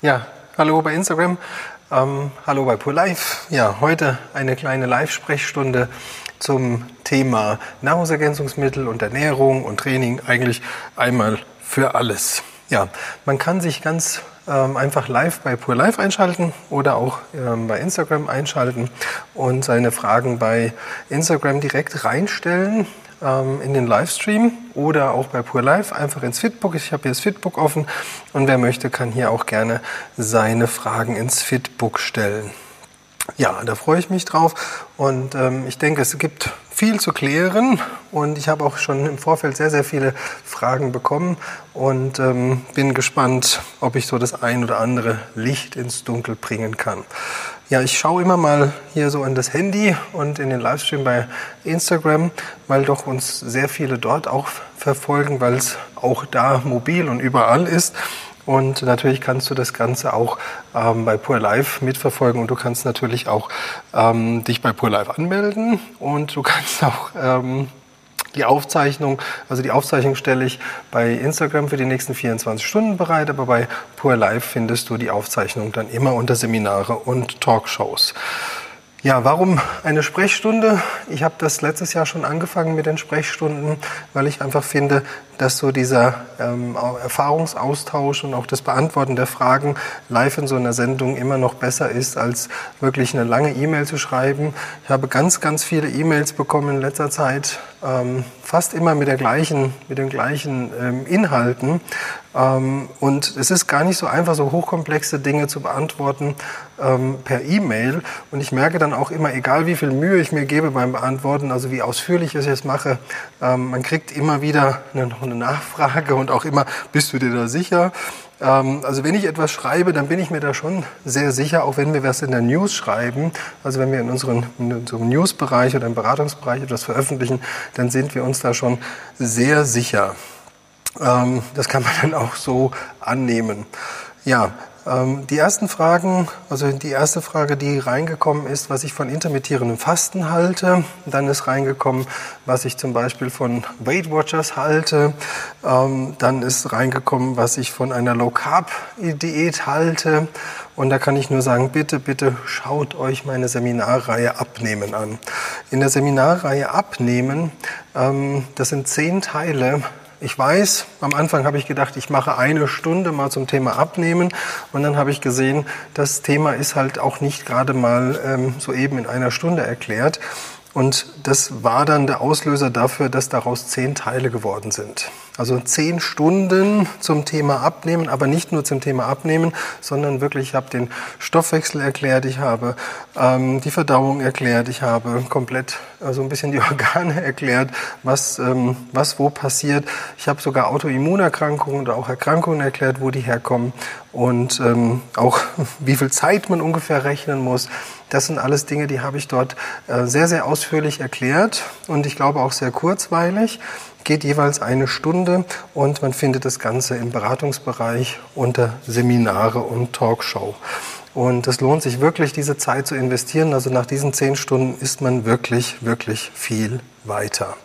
Ja, hallo bei Instagram, ähm, hallo bei Pur Live. Ja, heute eine kleine Live-Sprechstunde zum Thema Nahrungsergänzungsmittel und Ernährung und Training, eigentlich einmal für alles. Ja, man kann sich ganz ähm, einfach live bei Pur Live einschalten oder auch ähm, bei Instagram einschalten und seine Fragen bei Instagram direkt reinstellen ähm, in den Livestream oder auch bei Pur Live einfach ins Fitbook. Ich habe hier das Fitbook offen und wer möchte, kann hier auch gerne seine Fragen ins Fitbook stellen. Ja, da freue ich mich drauf und ähm, ich denke, es gibt viel zu klären und ich habe auch schon im Vorfeld sehr, sehr viele Fragen bekommen und ähm, bin gespannt, ob ich so das ein oder andere Licht ins Dunkel bringen kann. Ja, ich schaue immer mal hier so in das Handy und in den Livestream bei Instagram, weil doch uns sehr viele dort auch verfolgen, weil es auch da mobil und überall ist. Und natürlich kannst du das Ganze auch ähm, bei Pure Live mitverfolgen und du kannst natürlich auch ähm, dich bei Pure Live anmelden und du kannst auch ähm, die Aufzeichnung, also die Aufzeichnung stelle ich bei Instagram für die nächsten 24 Stunden bereit, aber bei Pure Live findest du die Aufzeichnung dann immer unter Seminare und Talkshows. Ja, warum eine Sprechstunde? Ich habe das letztes Jahr schon angefangen mit den Sprechstunden, weil ich einfach finde, dass so dieser ähm, Erfahrungsaustausch und auch das Beantworten der Fragen live in so einer Sendung immer noch besser ist, als wirklich eine lange E-Mail zu schreiben. Ich habe ganz, ganz viele E-Mails bekommen in letzter Zeit, ähm, fast immer mit, der gleichen, mit den gleichen ähm, Inhalten. Ähm, und es ist gar nicht so einfach, so hochkomplexe Dinge zu beantworten ähm, per E-Mail. Und ich merke dann auch immer, egal wie viel Mühe ich mir gebe beim Beantworten, also wie ausführlich ich es mache, ähm, man kriegt immer wieder eine, eine Nachfrage und auch immer, bist du dir da sicher? Ähm, also wenn ich etwas schreibe, dann bin ich mir da schon sehr sicher, auch wenn wir was in der News schreiben. Also wenn wir in, unseren, in unserem News-Bereich oder im Beratungsbereich etwas veröffentlichen, dann sind wir uns da schon sehr sicher. Ähm, das kann man dann auch so annehmen. Ja, die ersten Fragen, also die erste Frage, die reingekommen ist, was ich von intermittierendem Fasten halte. Dann ist reingekommen, was ich zum Beispiel von Weight Watchers halte. Ähm, dann ist reingekommen, was ich von einer Low Carb Diät halte. Und da kann ich nur sagen, bitte, bitte schaut euch meine Seminarreihe Abnehmen an. In der Seminarreihe Abnehmen, ähm, das sind zehn Teile, ich weiß, am Anfang habe ich gedacht, ich mache eine Stunde mal zum Thema Abnehmen und dann habe ich gesehen, das Thema ist halt auch nicht gerade mal ähm, so eben in einer Stunde erklärt. Und das war dann der Auslöser dafür, dass daraus zehn Teile geworden sind. Also zehn Stunden zum Thema Abnehmen, aber nicht nur zum Thema Abnehmen, sondern wirklich, ich habe den Stoffwechsel erklärt, ich habe ähm, die Verdauung erklärt, ich habe komplett also ein bisschen die Organe erklärt, was, ähm, was wo passiert. Ich habe sogar Autoimmunerkrankungen oder auch Erkrankungen erklärt, wo die herkommen und ähm, auch wie viel Zeit man ungefähr rechnen muss. Das sind alles Dinge, die habe ich dort äh, sehr, sehr ausführlich erklärt und ich glaube auch sehr kurzweilig geht jeweils eine Stunde und man findet das Ganze im Beratungsbereich unter Seminare und Talkshow. Und es lohnt sich wirklich, diese Zeit zu investieren. Also nach diesen zehn Stunden ist man wirklich, wirklich viel weiter.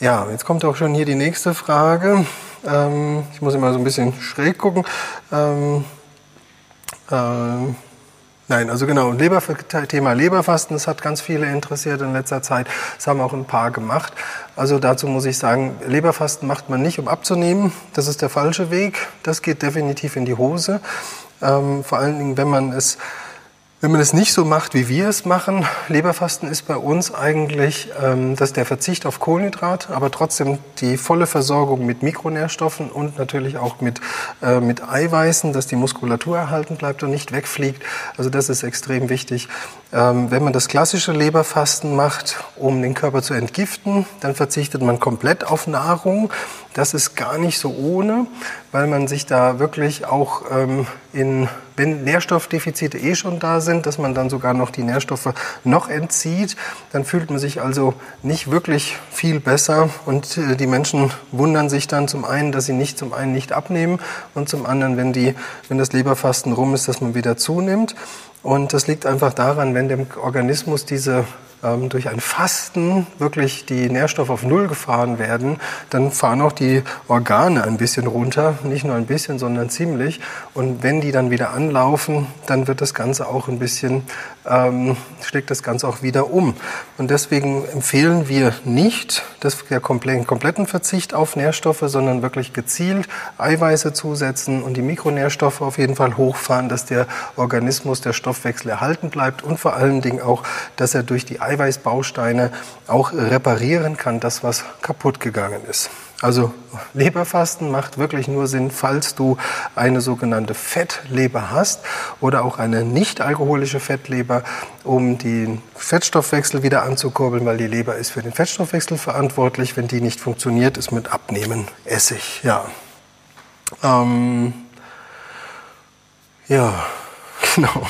Ja, jetzt kommt auch schon hier die nächste Frage. Ähm, ich muss immer so ein bisschen schräg gucken. Ähm, äh, Nein, also genau, Leber, Thema Leberfasten, das hat ganz viele interessiert in letzter Zeit. Das haben auch ein paar gemacht. Also dazu muss ich sagen, Leberfasten macht man nicht, um abzunehmen. Das ist der falsche Weg. Das geht definitiv in die Hose. Ähm, vor allen Dingen, wenn man es wenn man es nicht so macht, wie wir es machen, Leberfasten ist bei uns eigentlich ähm, das der Verzicht auf Kohlenhydrat, aber trotzdem die volle Versorgung mit Mikronährstoffen und natürlich auch mit, äh, mit Eiweißen, dass die Muskulatur erhalten bleibt und nicht wegfliegt. Also das ist extrem wichtig. Ähm, wenn man das klassische Leberfasten macht, um den Körper zu entgiften, dann verzichtet man komplett auf Nahrung. Das ist gar nicht so ohne, weil man sich da wirklich auch ähm, in, wenn Nährstoffdefizite eh schon da sind, dass man dann sogar noch die Nährstoffe noch entzieht, dann fühlt man sich also nicht wirklich viel besser und äh, die Menschen wundern sich dann zum einen, dass sie nicht zum einen nicht abnehmen und zum anderen, wenn die, wenn das Leberfasten rum ist, dass man wieder zunimmt. Und das liegt einfach daran, wenn dem Organismus diese ähm, durch ein Fasten wirklich die Nährstoffe auf Null gefahren werden, dann fahren auch die Organe ein bisschen runter. Nicht nur ein bisschen, sondern ziemlich. Und wenn die dann wieder anlaufen, dann wird das Ganze auch ein bisschen, ähm, schlägt das Ganze auch wieder um. Und deswegen empfehlen wir nicht das, der kompletten Verzicht auf Nährstoffe, sondern wirklich gezielt Eiweiße zusetzen und die Mikronährstoffe auf jeden Fall hochfahren, dass der Organismus, der Stoffwechsel erhalten bleibt und vor allen Dingen auch, dass er durch die Eiweißbausteine auch reparieren kann, das, was kaputt gegangen ist. Also Leberfasten macht wirklich nur Sinn, falls du eine sogenannte Fettleber hast oder auch eine nicht alkoholische Fettleber, um den Fettstoffwechsel wieder anzukurbeln, weil die Leber ist für den Fettstoffwechsel verantwortlich. Wenn die nicht funktioniert, ist mit Abnehmen Essig. Ja, ähm, ja genau.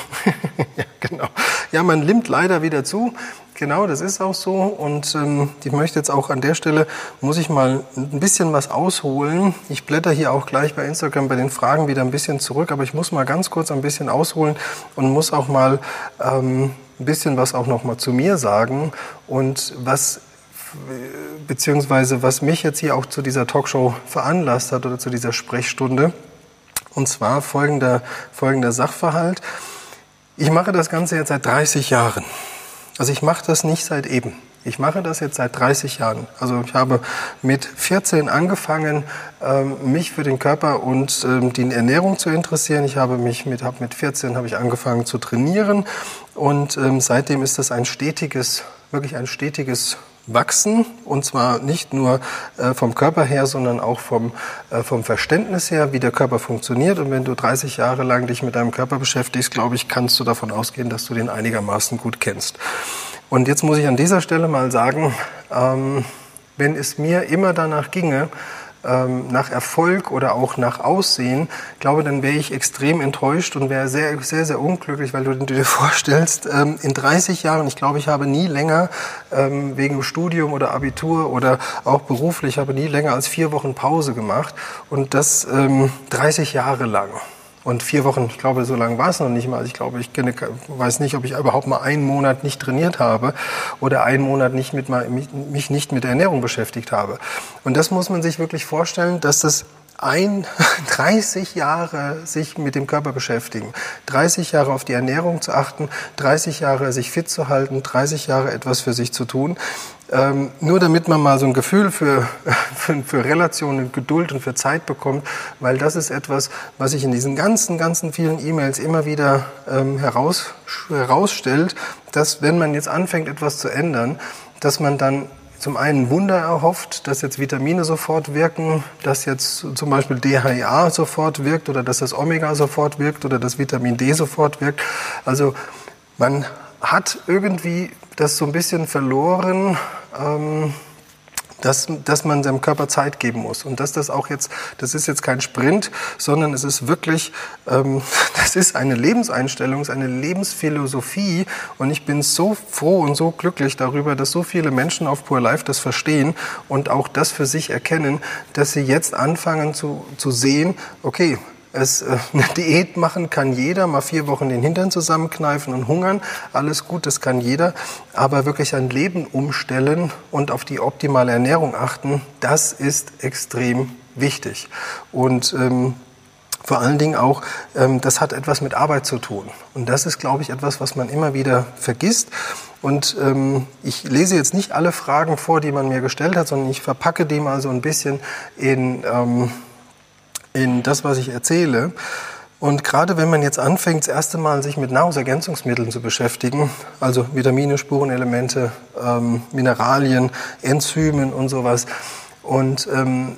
ja, genau. Ja, man nimmt leider wieder zu. Genau, das ist auch so. Und ähm, ich möchte jetzt auch an der Stelle, muss ich mal ein bisschen was ausholen. Ich blätter hier auch gleich bei Instagram bei den Fragen wieder ein bisschen zurück, aber ich muss mal ganz kurz ein bisschen ausholen und muss auch mal ähm, ein bisschen was auch noch mal zu mir sagen und was beziehungsweise was mich jetzt hier auch zu dieser Talkshow veranlasst hat oder zu dieser Sprechstunde. Und zwar folgender, folgender Sachverhalt. Ich mache das Ganze jetzt seit 30 Jahren. Also ich mache das nicht seit eben. Ich mache das jetzt seit 30 Jahren. Also ich habe mit 14 angefangen, ähm, mich für den Körper und ähm, die Ernährung zu interessieren. Ich habe mich mit, hab mit 14 habe ich angefangen zu trainieren und ähm, seitdem ist das ein stetiges, wirklich ein stetiges wachsen und zwar nicht nur äh, vom Körper her, sondern auch vom, äh, vom Verständnis her, wie der Körper funktioniert. Und wenn du 30 Jahre lang dich mit deinem Körper beschäftigst, glaube ich, kannst du davon ausgehen, dass du den einigermaßen gut kennst. Und jetzt muss ich an dieser Stelle mal sagen, ähm, wenn es mir immer danach ginge, ähm, nach Erfolg oder auch nach Aussehen, glaube, dann wäre ich extrem enttäuscht und wäre sehr, sehr, sehr unglücklich, weil du dir vorstellst, ähm, in 30 Jahren, ich glaube, ich habe nie länger ähm, wegen Studium oder Abitur oder auch beruflich, habe nie länger als vier Wochen Pause gemacht und das 30 Jahre lang. Und vier Wochen, ich glaube, so lange war es noch nicht mal. Ich glaube, ich kenne, weiß nicht, ob ich überhaupt mal einen Monat nicht trainiert habe oder einen Monat nicht mit, mich nicht mit Ernährung beschäftigt habe. Und das muss man sich wirklich vorstellen, dass das ein, 30 Jahre sich mit dem Körper beschäftigen, 30 Jahre auf die Ernährung zu achten, 30 Jahre sich fit zu halten, 30 Jahre etwas für sich zu tun. Ähm, nur damit man mal so ein Gefühl für, für, für Relationen, Geduld und für Zeit bekommt, weil das ist etwas, was sich in diesen ganzen, ganzen vielen E-Mails immer wieder ähm, heraus, herausstellt, dass wenn man jetzt anfängt, etwas zu ändern, dass man dann zum einen Wunder erhofft, dass jetzt Vitamine sofort wirken, dass jetzt zum Beispiel DHA sofort wirkt oder dass das Omega sofort wirkt oder dass Vitamin D sofort wirkt. Also man hat irgendwie das so ein bisschen verloren, ähm, dass, dass man seinem Körper Zeit geben muss. Und dass das auch jetzt, das ist jetzt kein Sprint, sondern es ist wirklich, ähm, das ist eine Lebenseinstellung, es ist eine Lebensphilosophie. Und ich bin so froh und so glücklich darüber, dass so viele Menschen auf Pure Life das verstehen und auch das für sich erkennen, dass sie jetzt anfangen zu, zu sehen, okay, es, äh, eine Diät machen kann jeder, mal vier Wochen den Hintern zusammenkneifen und hungern, alles gut, das kann jeder. Aber wirklich ein Leben umstellen und auf die optimale Ernährung achten, das ist extrem wichtig. Und ähm, vor allen Dingen auch, ähm, das hat etwas mit Arbeit zu tun. Und das ist, glaube ich, etwas, was man immer wieder vergisst. Und ähm, ich lese jetzt nicht alle Fragen vor, die man mir gestellt hat, sondern ich verpacke die mal so ein bisschen in... Ähm, in das, was ich erzähle. Und gerade wenn man jetzt anfängt, das erste Mal sich mit Nahrungsergänzungsmitteln zu beschäftigen, also Vitamine, Spurenelemente, ähm, Mineralien, Enzymen und sowas, und ähm,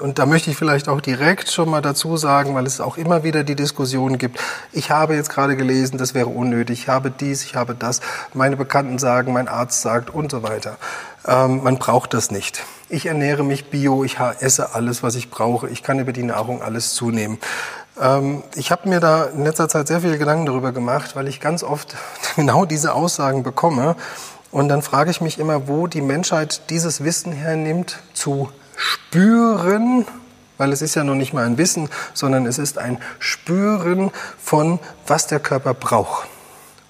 und da möchte ich vielleicht auch direkt schon mal dazu sagen, weil es auch immer wieder die Diskussion gibt. Ich habe jetzt gerade gelesen, das wäre unnötig. Ich habe dies, ich habe das. Meine Bekannten sagen, mein Arzt sagt und so weiter. Ähm, man braucht das nicht. Ich ernähre mich bio, ich esse alles, was ich brauche. Ich kann über die Nahrung alles zunehmen. Ähm, ich habe mir da in letzter Zeit sehr viele Gedanken darüber gemacht, weil ich ganz oft genau diese Aussagen bekomme. Und dann frage ich mich immer, wo die Menschheit dieses Wissen hernimmt, zu spüren, weil es ist ja noch nicht mal ein Wissen, sondern es ist ein Spüren von, was der Körper braucht.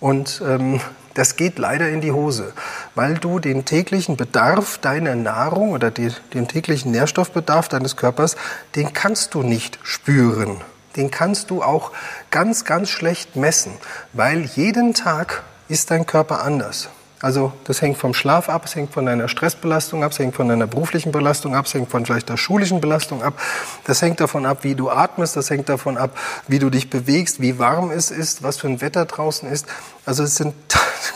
Und ähm, Das geht leider in die Hose, weil du den täglichen Bedarf deiner Nahrung oder die, den täglichen Nährstoffbedarf deines Körpers, den kannst du nicht spüren. Den kannst du auch ganz, ganz schlecht messen, weil jeden Tag ist dein Körper anders. Also das hängt vom Schlaf ab, es hängt von deiner Stressbelastung ab, es hängt von deiner beruflichen Belastung ab, es hängt von vielleicht der schulischen Belastung ab. Das hängt davon ab, wie du atmest, das hängt davon ab, wie du dich bewegst, wie warm es ist, was für ein Wetter draußen ist. Also es sind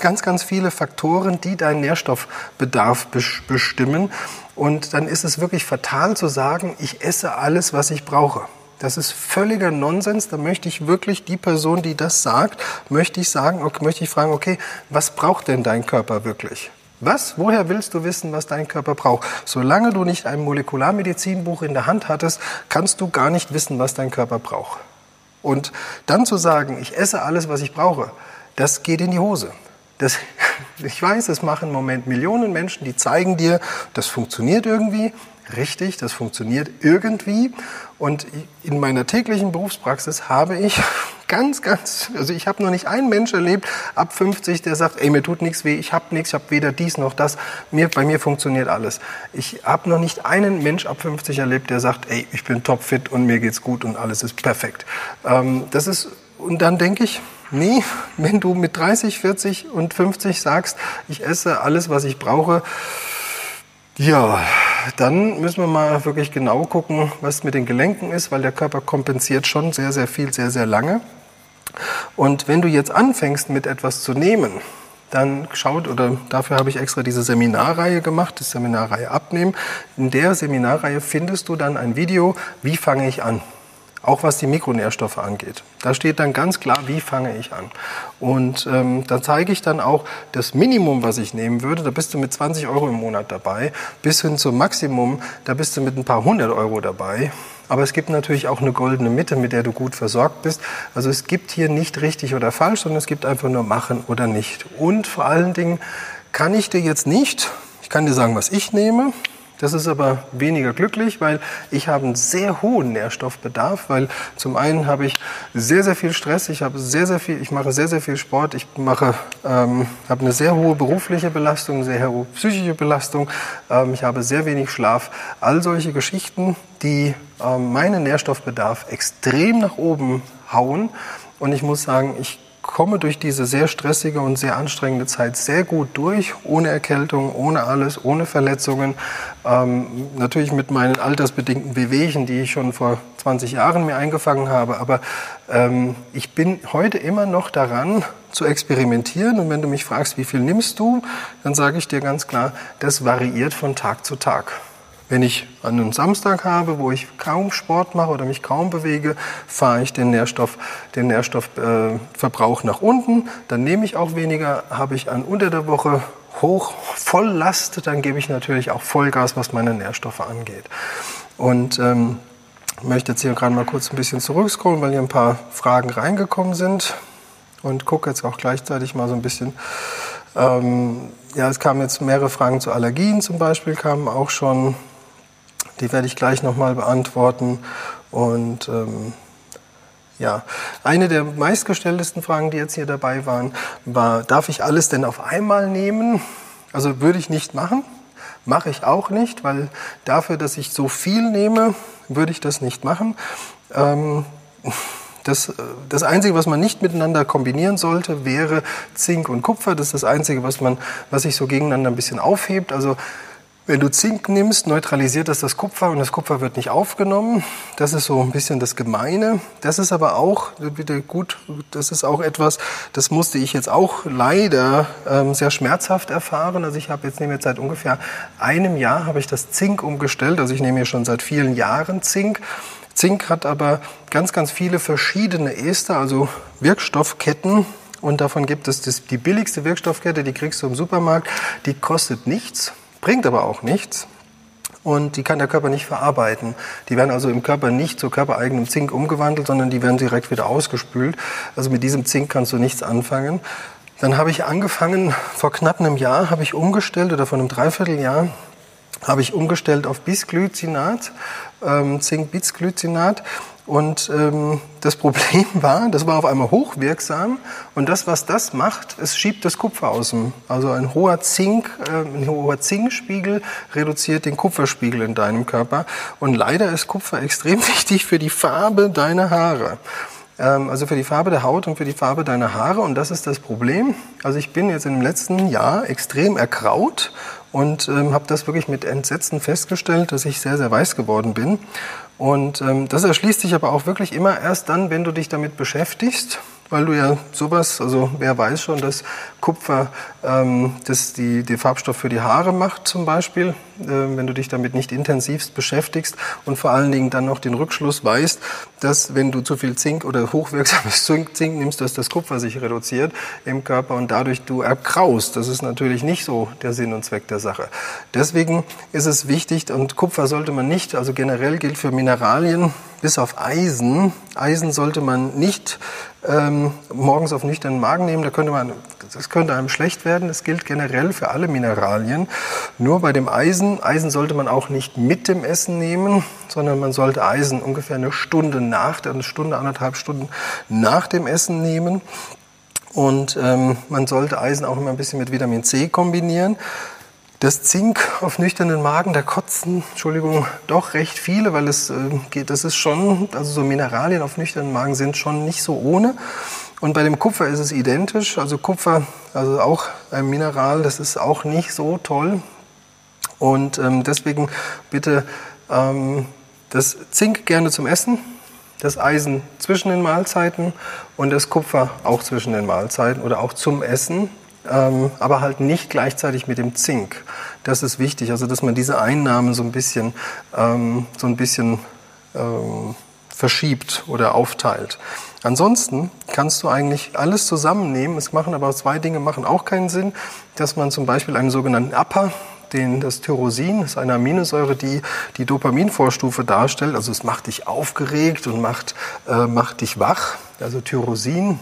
ganz, ganz viele Faktoren, die deinen Nährstoffbedarf bestimmen. Und dann ist es wirklich fatal zu sagen, ich esse alles, was ich brauche. Das ist völliger Nonsens. Da möchte ich wirklich die Person, die das sagt, möchte ich sagen, okay, möchte ich fragen, okay, was braucht denn dein Körper wirklich? Was? Woher willst du wissen, was dein Körper braucht? Solange du nicht ein Molekularmedizinbuch in der Hand hattest, kannst du gar nicht wissen, was dein Körper braucht. Und dann zu sagen, ich esse alles, was ich brauche, das geht in die Hose. Das, ich weiß, es machen im Moment Millionen Menschen, die zeigen dir, das funktioniert irgendwie richtig, das funktioniert irgendwie. Und in meiner täglichen Berufspraxis habe ich ganz, ganz, also ich habe noch nicht einen Mensch erlebt ab 50, der sagt, ey, mir tut nichts weh, ich habe nichts, ich habe weder dies noch das, mir, bei mir funktioniert alles. Ich habe noch nicht einen Mensch ab 50 erlebt, der sagt, ey, ich bin topfit und mir geht's gut und alles ist perfekt. Ähm, das ist, und dann denke ich, nee, wenn du mit 30, 40 und 50 sagst, ich esse alles, was ich brauche, ja, dann müssen wir mal wirklich genau gucken, was mit den Gelenken ist, weil der Körper kompensiert schon sehr, sehr viel, sehr, sehr lange. Und wenn du jetzt anfängst, mit etwas zu nehmen, dann schaut, oder dafür habe ich extra diese Seminarreihe gemacht, die Seminarreihe Abnehmen. In der Seminarreihe findest du dann ein Video, wie fange ich an auch was die Mikronährstoffe angeht. Da steht dann ganz klar, wie fange ich an. Und ähm, da zeige ich dann auch das Minimum, was ich nehmen würde. Da bist du mit 20 Euro im Monat dabei, bis hin zum Maximum, da bist du mit ein paar hundert Euro dabei. Aber es gibt natürlich auch eine goldene Mitte, mit der du gut versorgt bist. Also es gibt hier nicht richtig oder falsch, sondern es gibt einfach nur machen oder nicht. Und vor allen Dingen kann ich dir jetzt nicht, ich kann dir sagen, was ich nehme, das ist aber weniger glücklich, weil ich habe einen sehr hohen Nährstoffbedarf, weil zum einen habe ich sehr, sehr viel Stress, ich habe sehr, sehr viel, ich mache sehr, sehr viel Sport, ich mache, ähm, habe eine sehr hohe berufliche Belastung, sehr hohe psychische Belastung, ähm, ich habe sehr wenig Schlaf. All solche Geschichten, die ähm, meinen Nährstoffbedarf extrem nach oben hauen. Und ich muss sagen, ich komme durch diese sehr stressige und sehr anstrengende Zeit sehr gut durch, ohne Erkältung, ohne alles, ohne Verletzungen. Ähm, natürlich mit meinen altersbedingten Wehwehchen, die ich schon vor 20 Jahren mir eingefangen habe. Aber ähm, ich bin heute immer noch daran zu experimentieren. Und wenn du mich fragst, wie viel nimmst du, dann sage ich dir ganz klar, das variiert von Tag zu Tag. Wenn ich einen Samstag habe, wo ich kaum Sport mache oder mich kaum bewege, fahre ich den, Nährstoff, den Nährstoffverbrauch äh, nach unten. Dann nehme ich auch weniger. Habe ich an unter der Woche hoch Volllast, dann gebe ich natürlich auch Vollgas, was meine Nährstoffe angeht. Und ähm, möchte jetzt hier gerade mal kurz ein bisschen zurückscrollen, weil hier ein paar Fragen reingekommen sind. Und gucke jetzt auch gleichzeitig mal so ein bisschen ähm, ja, es kamen jetzt mehrere Fragen zu Allergien zum Beispiel, kamen auch schon. Die werde ich gleich nochmal beantworten. Und ähm, ja, eine der meistgestelltesten Fragen, die jetzt hier dabei waren, war, darf ich alles denn auf einmal nehmen? Also würde ich nicht machen, mache ich auch nicht, weil dafür, dass ich so viel nehme, würde ich das nicht machen. Ähm, das, das Einzige, was man nicht miteinander kombinieren sollte, wäre Zink und Kupfer. Das ist das Einzige, was, man, was sich so gegeneinander ein bisschen aufhebt. Also wenn du Zink nimmst, neutralisiert das das Kupfer und das Kupfer wird nicht aufgenommen. Das ist so ein bisschen das Gemeine. Das ist aber auch, bitte gut, das ist auch etwas, das musste ich jetzt auch leider ähm, sehr schmerzhaft erfahren. Also ich habe jetzt nehme jetzt seit ungefähr einem Jahr habe ich das Zink umgestellt. Also ich nehme hier schon seit vielen Jahren Zink. Zink hat aber ganz, ganz viele verschiedene Ester, also Wirkstoffketten. Und davon gibt es die billigste Wirkstoffkette, die kriegst du im Supermarkt. Die kostet nichts bringt aber auch nichts. Und die kann der Körper nicht verarbeiten. Die werden also im Körper nicht zu körpereigenem Zink umgewandelt, sondern die werden direkt wieder ausgespült. Also mit diesem Zink kannst du nichts anfangen. Dann habe ich angefangen, vor knapp einem Jahr habe ich umgestellt, oder vor einem Dreivierteljahr, habe ich umgestellt auf Bisglycinat, ähm, Zink-Bisglycinat. Und ähm, das Problem war, das war auf einmal hochwirksam und das, was das macht, es schiebt das Kupfer aus dem, also ein hoher Zink, äh, ein hoher Zinkspiegel reduziert den Kupferspiegel in deinem Körper und leider ist Kupfer extrem wichtig für die Farbe deiner Haare. Ähm, also für die Farbe der Haut und für die Farbe deiner Haare. Und das ist das Problem. Also ich bin jetzt im letzten Jahr extrem erkraut und ähm, habe das wirklich mit Entsetzen festgestellt, dass ich sehr, sehr weiß geworden bin. Und ähm, das erschließt sich aber auch wirklich immer erst dann, wenn du dich damit beschäftigst weil du ja sowas, also wer weiß schon, dass Kupfer ähm, das die, die Farbstoff für die Haare macht zum Beispiel, äh, wenn du dich damit nicht intensivst beschäftigst und vor allen Dingen dann noch den Rückschluss weißt, dass wenn du zu viel Zink oder hochwirksames Zink, Zink nimmst, dass das Kupfer sich reduziert im Körper und dadurch du erkraust. Das ist natürlich nicht so der Sinn und Zweck der Sache. Deswegen ist es wichtig und Kupfer sollte man nicht, also generell gilt für Mineralien, bis auf Eisen. Eisen sollte man nicht ähm, morgens auf nüchternen Magen nehmen. Da könnte man, das könnte einem schlecht werden. Das gilt generell für alle Mineralien. Nur bei dem Eisen, Eisen sollte man auch nicht mit dem Essen nehmen, sondern man sollte Eisen ungefähr eine Stunde nach, eine Stunde, anderthalb Stunden nach dem Essen nehmen. Und ähm, man sollte Eisen auch immer ein bisschen mit Vitamin C kombinieren. Das Zink auf nüchternen Magen, da kotzen, Entschuldigung, doch recht viele, weil es äh, geht, das ist schon, also so Mineralien auf nüchternen Magen sind schon nicht so ohne. Und bei dem Kupfer ist es identisch. Also Kupfer, also auch ein Mineral, das ist auch nicht so toll. Und ähm, deswegen bitte ähm, das Zink gerne zum Essen, das Eisen zwischen den Mahlzeiten und das Kupfer auch zwischen den Mahlzeiten oder auch zum Essen ähm, aber halt nicht gleichzeitig mit dem Zink. Das ist wichtig, also dass man diese Einnahmen so ein bisschen, ähm, so ein bisschen ähm, verschiebt oder aufteilt. Ansonsten kannst du eigentlich alles zusammennehmen. Es machen aber zwei Dinge machen auch keinen Sinn, dass man zum Beispiel einen sogenannten Upper den, das Tyrosin ist eine Aminosäure, die die Dopaminvorstufe darstellt. Also es macht dich aufgeregt und macht, äh, macht dich wach. Also Tyrosin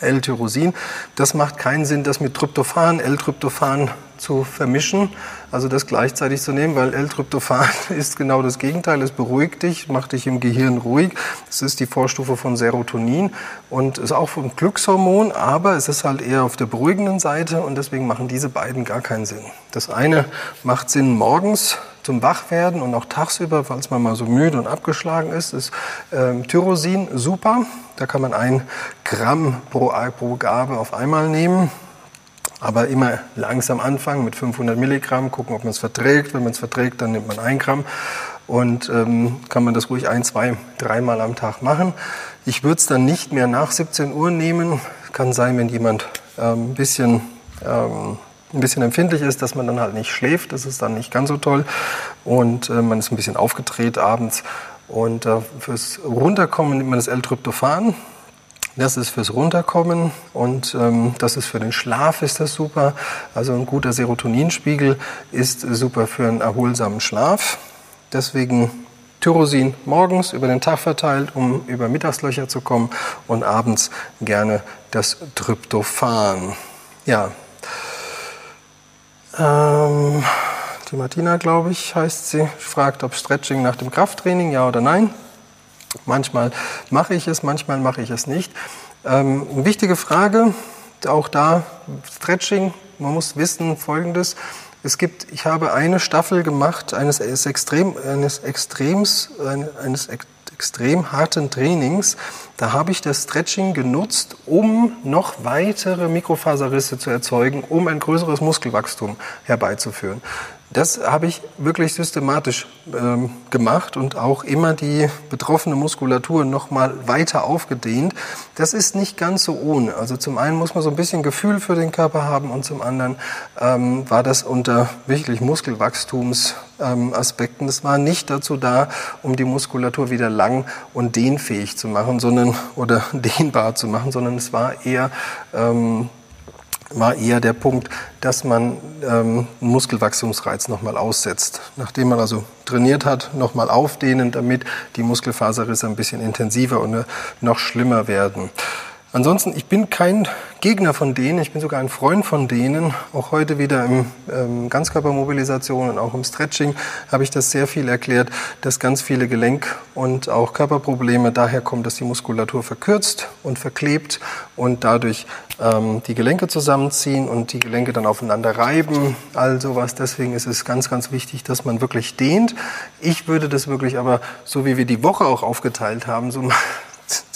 L-Tyrosin. Das macht keinen Sinn, das mit Tryptophan, L-Tryptophan zu vermischen, also das gleichzeitig zu nehmen, weil L-Tryptophan ist genau das Gegenteil. Es beruhigt dich, macht dich im Gehirn ruhig. Es ist die Vorstufe von Serotonin und ist auch ein Glückshormon, aber es ist halt eher auf der beruhigenden Seite und deswegen machen diese beiden gar keinen Sinn. Das eine macht Sinn morgens zum Wachwerden und auch tagsüber, falls man mal so müde und abgeschlagen ist, ist ähm, Tyrosin super. Da kann man ein Gramm pro, pro Gabe auf einmal nehmen. Aber immer langsam anfangen mit 500 Milligramm, gucken, ob man es verträgt. Wenn man es verträgt, dann nimmt man ein Gramm und ähm, kann man das ruhig ein, zwei, dreimal am Tag machen. Ich würde es dann nicht mehr nach 17 Uhr nehmen. Kann sein, wenn jemand ähm, ein bisschen ähm, ein bisschen empfindlich ist, dass man dann halt nicht schläft. Das ist dann nicht ganz so toll. Und äh, man ist ein bisschen aufgedreht abends. Und äh, fürs Runterkommen nimmt man das L-Tryptophan. Das ist fürs Runterkommen und ähm, das ist für den Schlaf ist das super. Also ein guter Serotoninspiegel ist super für einen erholsamen Schlaf. Deswegen Tyrosin morgens über den Tag verteilt, um über Mittagslöcher zu kommen und abends gerne das Tryptophan. Ja. Ähm, die Martina, glaube ich, heißt sie, fragt, ob Stretching nach dem Krafttraining, ja oder nein. Manchmal mache ich es, manchmal mache ich es nicht. Ähm, eine wichtige Frage, auch da Stretching. Man muss wissen Folgendes. Es gibt, ich habe eine Staffel gemacht eines, eines, Extrem, eines Extrems, eines extrem harten Trainings. Da habe ich das Stretching genutzt, um noch weitere Mikrofaserrisse zu erzeugen, um ein größeres Muskelwachstum herbeizuführen. Das habe ich wirklich systematisch ähm, gemacht und auch immer die betroffene Muskulatur noch mal weiter aufgedehnt. Das ist nicht ganz so ohne. Also zum einen muss man so ein bisschen Gefühl für den Körper haben und zum anderen ähm, war das unter wirklich Muskelwachstumsaspekten. Ähm, das war nicht dazu da, um die Muskulatur wieder lang und dehnfähig zu machen, sondern oder dehnbar zu machen, sondern es war eher ähm, war eher der Punkt, dass man ähm, Muskelwachstumsreiz nochmal aussetzt. Nachdem man also trainiert hat, nochmal aufdehnen, damit die Muskelfaserrisse ein bisschen intensiver und noch schlimmer werden. Ansonsten, ich bin kein Gegner von denen, ich bin sogar ein Freund von denen. Auch heute wieder im ähm, Ganzkörpermobilisation und auch im Stretching habe ich das sehr viel erklärt, dass ganz viele Gelenk- und auch Körperprobleme daher kommen, dass die Muskulatur verkürzt und verklebt und dadurch ähm, die Gelenke zusammenziehen und die Gelenke dann aufeinander reiben. All sowas. Deswegen ist es ganz, ganz wichtig, dass man wirklich dehnt. Ich würde das wirklich aber, so wie wir die Woche auch aufgeteilt haben, so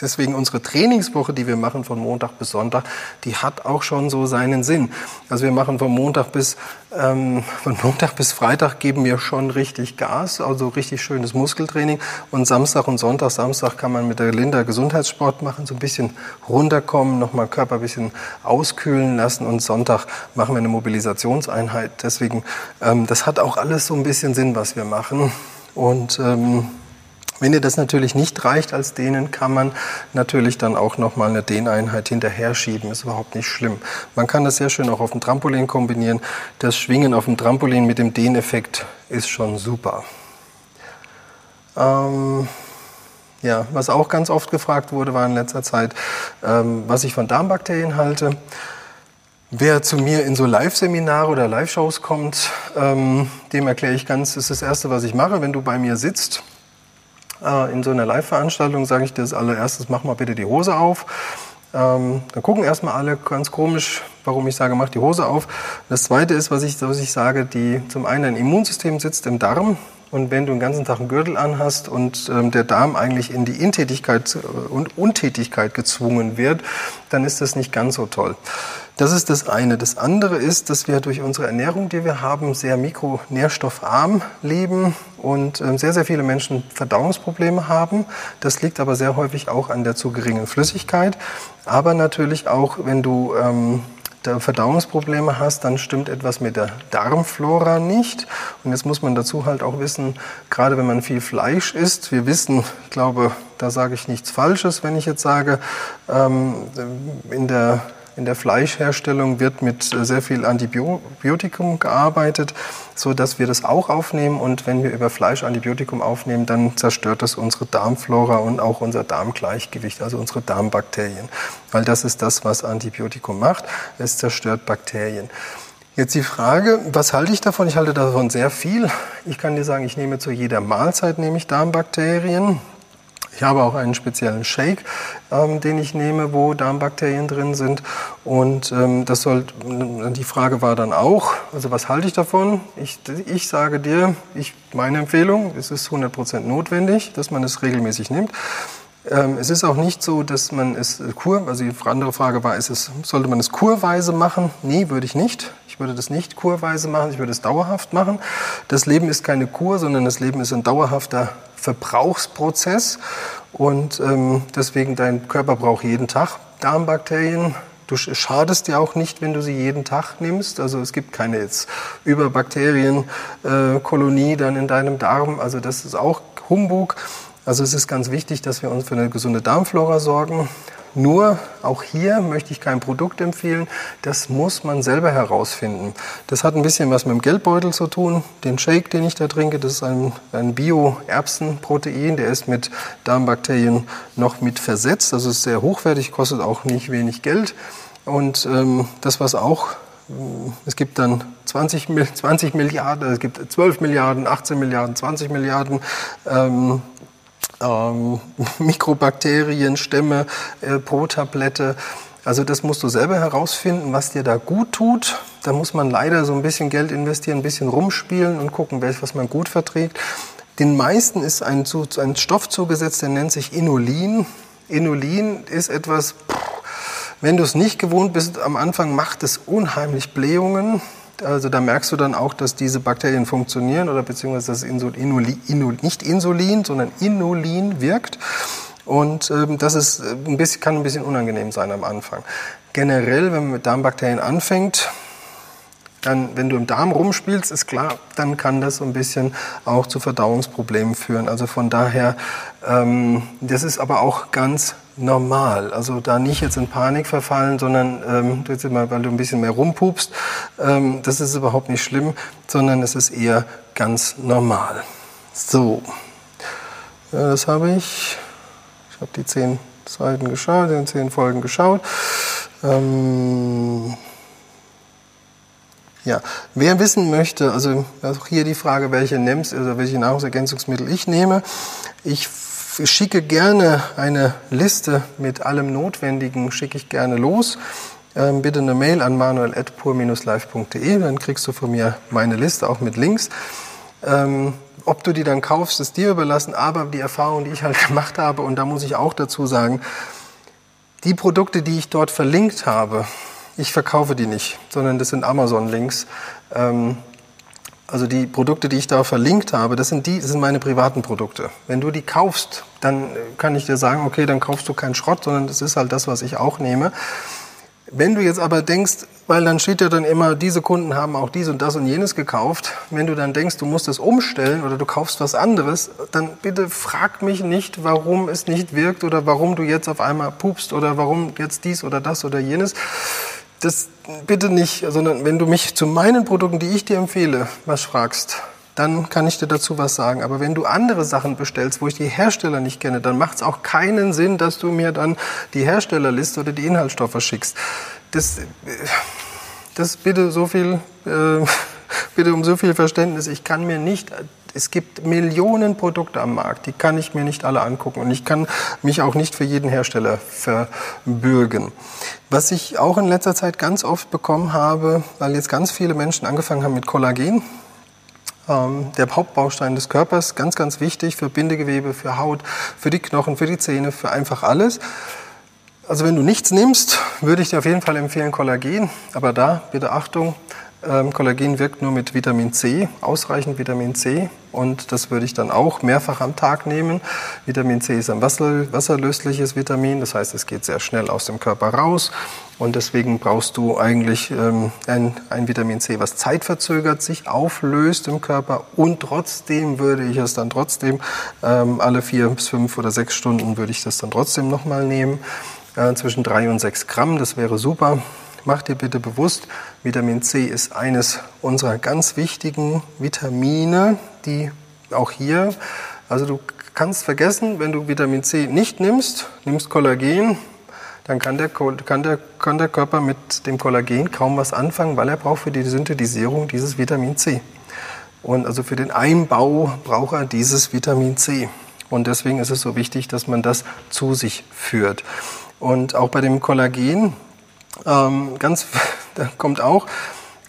Deswegen unsere Trainingswoche, die wir machen von Montag bis Sonntag, die hat auch schon so seinen Sinn. Also wir machen von Montag bis ähm, von Montag bis Freitag geben wir schon richtig Gas, also richtig schönes Muskeltraining. Und Samstag und Sonntag, Samstag kann man mit der Linda Gesundheitssport machen, so ein bisschen runterkommen, nochmal Körper ein bisschen auskühlen lassen. Und Sonntag machen wir eine Mobilisationseinheit. Deswegen, ähm, das hat auch alles so ein bisschen Sinn, was wir machen. Und ähm, wenn dir das natürlich nicht reicht als Dehnen, kann man natürlich dann auch nochmal eine Dehneinheit hinterher schieben. Ist überhaupt nicht schlimm. Man kann das sehr schön auch auf dem Trampolin kombinieren. Das Schwingen auf dem Trampolin mit dem Dehneffekt ist schon super. Ähm, ja, was auch ganz oft gefragt wurde, war in letzter Zeit, ähm, was ich von Darmbakterien halte. Wer zu mir in so Live-Seminare oder Live-Shows kommt, ähm, dem erkläre ich ganz, das ist das Erste, was ich mache, wenn du bei mir sitzt äh, in so einer Live-Veranstaltung sage ich dir als allererstes, mach mal bitte die Hose auf. Ähm, dann gucken erstmal alle ganz komisch, warum ich sage, mach die Hose auf. Das zweite ist, was ich, was ich sage, die, zum einen ein Immunsystem sitzt im Darm. Und wenn du den ganzen Tag einen Gürtel anhast und ähm, der Darm eigentlich in die Intätigkeit äh, und Untätigkeit gezwungen wird, dann ist das nicht ganz so toll. Das ist das eine. Das andere ist, dass wir durch unsere Ernährung, die wir haben, sehr mikronährstoffarm leben und ähm, sehr, sehr viele Menschen Verdauungsprobleme haben. Das liegt aber sehr häufig auch an der zu geringen Flüssigkeit. Aber natürlich auch, wenn du ähm, Verdauungsprobleme hast, dann stimmt etwas mit der Darmflora nicht. Und jetzt muss man dazu halt auch wissen, gerade wenn man viel Fleisch isst, wir wissen, ich glaube, da sage ich nichts Falsches, wenn ich jetzt sage, ähm, in der in der Fleischherstellung wird mit äh, sehr viel Antibiotikum gearbeitet, so dass wir das auch aufnehmen. Und wenn wir über Fleisch Antibiotikum aufnehmen, dann zerstört das unsere Darmflora und auch unser Darmgleichgewicht, also unsere Darmbakterien. Weil das ist das, was Antibiotikum macht. Es zerstört Bakterien. Jetzt die Frage, was halte ich davon? Ich halte davon sehr viel. Ich kann dir sagen, ich nehme zu jeder Mahlzeit nehme ich Darmbakterien. Ich habe auch einen speziellen Shake, ähm, den ich nehme, wo Darmbakterien drin sind. Und ähm, das soll, die Frage war dann auch, also was halte ich davon? Ich, ich sage dir, ich, meine Empfehlung, es ist 100% notwendig, dass man es regelmäßig nimmt. Ähm, es ist auch nicht so, dass man es kur, also die andere Frage war, ist es, sollte man es kurweise machen? Nee, würde ich nicht. Ich würde das nicht kurweise machen, ich würde es dauerhaft machen. Das Leben ist keine Kur, sondern das Leben ist ein dauerhafter Verbrauchsprozess und ähm, deswegen dein Körper braucht jeden Tag Darmbakterien. Du schadest dir auch nicht, wenn du sie jeden Tag nimmst. Also es gibt keine jetzt Überbakterienkolonie äh, dann in deinem Darm. Also das ist auch Humbug. Also es ist ganz wichtig, dass wir uns für eine gesunde Darmflora sorgen. Nur auch hier möchte ich kein Produkt empfehlen. Das muss man selber herausfinden. Das hat ein bisschen was mit dem Geldbeutel zu tun. Den Shake, den ich da trinke, das ist ein, ein Bio-Erbsenprotein. Der ist mit Darmbakterien noch mit versetzt. Also ist sehr hochwertig, kostet auch nicht wenig Geld. Und ähm, das, was auch äh, es gibt dann 20, 20, Milliarden, es gibt 12 Milliarden, 18 Milliarden, 20 Milliarden ähm, ähm, Mikrobakterienstämme äh, pro Tablette. Also das musst du selber herausfinden, was dir da gut tut. Da muss man leider so ein bisschen Geld investieren, ein bisschen rumspielen und gucken, was man gut verträgt. Den meisten ist ein, ein Stoff zugesetzt, der nennt sich Inulin. Inulin ist etwas, wenn du es nicht gewohnt bist, am Anfang macht es unheimlich Blähungen. Also da merkst du dann auch, dass diese Bakterien funktionieren oder beziehungsweise dass Insulin, Inul, nicht Insulin, sondern Inulin wirkt. Und ähm, das ist äh, ein bisschen, kann ein bisschen unangenehm sein am Anfang. Generell, wenn man mit Darmbakterien anfängt, dann, wenn du im Darm rumspielst, ist klar, dann kann das so ein bisschen auch zu Verdauungsproblemen führen. Also von daher, ähm, das ist aber auch ganz normal. Also da nicht jetzt in Panik verfallen, sondern ähm, jetzt mal, weil du ein bisschen mehr rumpupst, ähm, das ist überhaupt nicht schlimm, sondern es ist eher ganz normal. So, ja, das habe ich. Ich habe die zehn Seiten geschaut, in zehn Folgen geschaut. Ähm, ja, wer wissen möchte, also auch hier die Frage, welche NEMS, also welche Nahrungsergänzungsmittel ich nehme. Ich schicke gerne eine Liste mit allem Notwendigen, schicke ich gerne los. Ähm, bitte eine Mail an manuel.pur-live.de, dann kriegst du von mir meine Liste auch mit Links. Ähm, ob du die dann kaufst, ist dir überlassen, aber die Erfahrung, die ich halt gemacht habe, und da muss ich auch dazu sagen, die Produkte, die ich dort verlinkt habe, ich verkaufe die nicht, sondern das sind Amazon-Links. Ähm, also die Produkte, die ich da verlinkt habe, das sind die, das sind meine privaten Produkte. Wenn du die kaufst, dann kann ich dir sagen, okay, dann kaufst du keinen Schrott, sondern das ist halt das, was ich auch nehme. Wenn du jetzt aber denkst, weil dann steht ja dann immer, diese Kunden haben auch dies und das und jenes gekauft, wenn du dann denkst, du musst es umstellen oder du kaufst was anderes, dann bitte frag mich nicht, warum es nicht wirkt oder warum du jetzt auf einmal pupst oder warum jetzt dies oder das oder jenes das bitte nicht, sondern wenn du mich zu meinen Produkten, die ich dir empfehle, was fragst, dann kann ich dir dazu was sagen. Aber wenn du andere Sachen bestellst, wo ich die Hersteller nicht kenne, dann macht es auch keinen Sinn, dass du mir dann die Herstellerliste oder die Inhaltsstoffe schickst. Das, das bitte so viel, äh, bitte um so viel Verständnis. Ich kann mir nicht es gibt Millionen Produkte am Markt, die kann ich mir nicht alle angucken und ich kann mich auch nicht für jeden Hersteller verbürgen. Was ich auch in letzter Zeit ganz oft bekommen habe, weil jetzt ganz viele Menschen angefangen haben mit Kollagen, ähm, der Hauptbaustein des Körpers, ganz, ganz wichtig für Bindegewebe, für Haut, für die Knochen, für die Zähne, für einfach alles. Also wenn du nichts nimmst, würde ich dir auf jeden Fall empfehlen Kollagen, aber da bitte Achtung, ähm, Kollagen wirkt nur mit Vitamin C, ausreichend Vitamin C. Und das würde ich dann auch mehrfach am Tag nehmen. Vitamin C ist ein wasserlösliches Vitamin, das heißt, es geht sehr schnell aus dem Körper raus. Und deswegen brauchst du eigentlich ähm, ein, ein Vitamin C, was zeitverzögert sich auflöst im Körper. Und trotzdem würde ich es dann trotzdem ähm, alle vier bis fünf oder sechs Stunden würde ich das dann trotzdem nochmal nehmen. Äh, zwischen drei und sechs Gramm, das wäre super mach dir bitte bewusst, Vitamin C ist eines unserer ganz wichtigen Vitamine, die auch hier, also du kannst vergessen, wenn du Vitamin C nicht nimmst, nimmst Kollagen, dann kann der, kann, der, kann der Körper mit dem Kollagen kaum was anfangen, weil er braucht für die Synthetisierung dieses Vitamin C. Und also für den Einbau braucht er dieses Vitamin C. Und deswegen ist es so wichtig, dass man das zu sich führt. Und auch bei dem Kollagen, ähm, ganz, da kommt auch,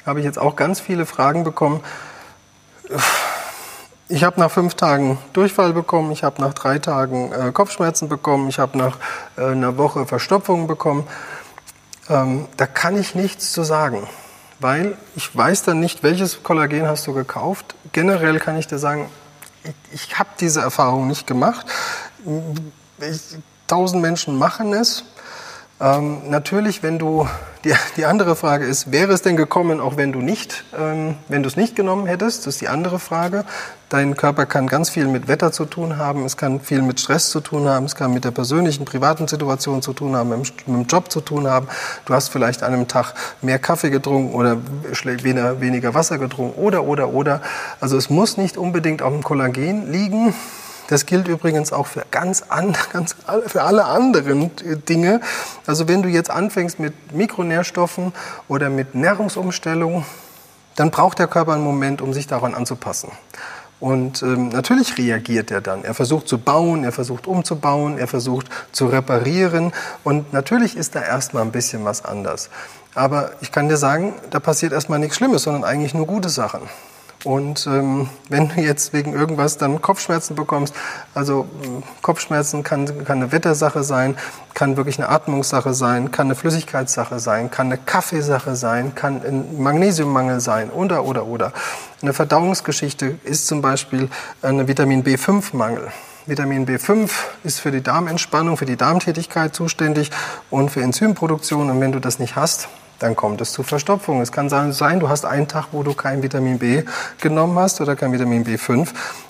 habe ich jetzt auch ganz viele Fragen bekommen. Ich habe nach fünf Tagen Durchfall bekommen, ich habe nach drei Tagen äh, Kopfschmerzen bekommen, ich habe nach äh, einer Woche Verstopfung bekommen. Ähm, da kann ich nichts zu sagen, weil ich weiß dann nicht, welches Kollagen hast du gekauft. Generell kann ich dir sagen, ich, ich habe diese Erfahrung nicht gemacht. Ich, tausend Menschen machen es, ähm, natürlich, wenn du, die, die andere Frage ist, wäre es denn gekommen, auch wenn du nicht, ähm, wenn du es nicht genommen hättest? Das ist die andere Frage. Dein Körper kann ganz viel mit Wetter zu tun haben, es kann viel mit Stress zu tun haben, es kann mit der persönlichen, privaten Situation zu tun haben, mit dem Job zu tun haben. Du hast vielleicht an einem Tag mehr Kaffee getrunken oder weniger, weniger Wasser getrunken oder, oder, oder. Also es muss nicht unbedingt auf dem Kollagen liegen. Das gilt übrigens auch für ganz, an, ganz für alle anderen Dinge. Also wenn du jetzt anfängst mit Mikronährstoffen oder mit Nährungsumstellung, dann braucht der Körper einen Moment, um sich daran anzupassen. Und ähm, natürlich reagiert er dann. Er versucht zu bauen, er versucht umzubauen, er versucht zu reparieren. Und natürlich ist da erstmal ein bisschen was anders. Aber ich kann dir sagen, da passiert erstmal nichts Schlimmes, sondern eigentlich nur gute Sachen. Und ähm, wenn du jetzt wegen irgendwas dann Kopfschmerzen bekommst, also Kopfschmerzen kann, kann eine Wettersache sein, kann wirklich eine Atmungssache sein, kann eine Flüssigkeitssache sein, kann eine Kaffeesache sein, kann ein Magnesiummangel sein oder, oder, oder. Eine Verdauungsgeschichte ist zum Beispiel ein Vitamin B5-Mangel. Vitamin B5 ist für die Darmentspannung, für die Darmtätigkeit zuständig und für Enzymproduktion. Und wenn du das nicht hast, dann kommt es zu Verstopfung. Es kann sein, du hast einen Tag, wo du kein Vitamin B genommen hast oder kein Vitamin B5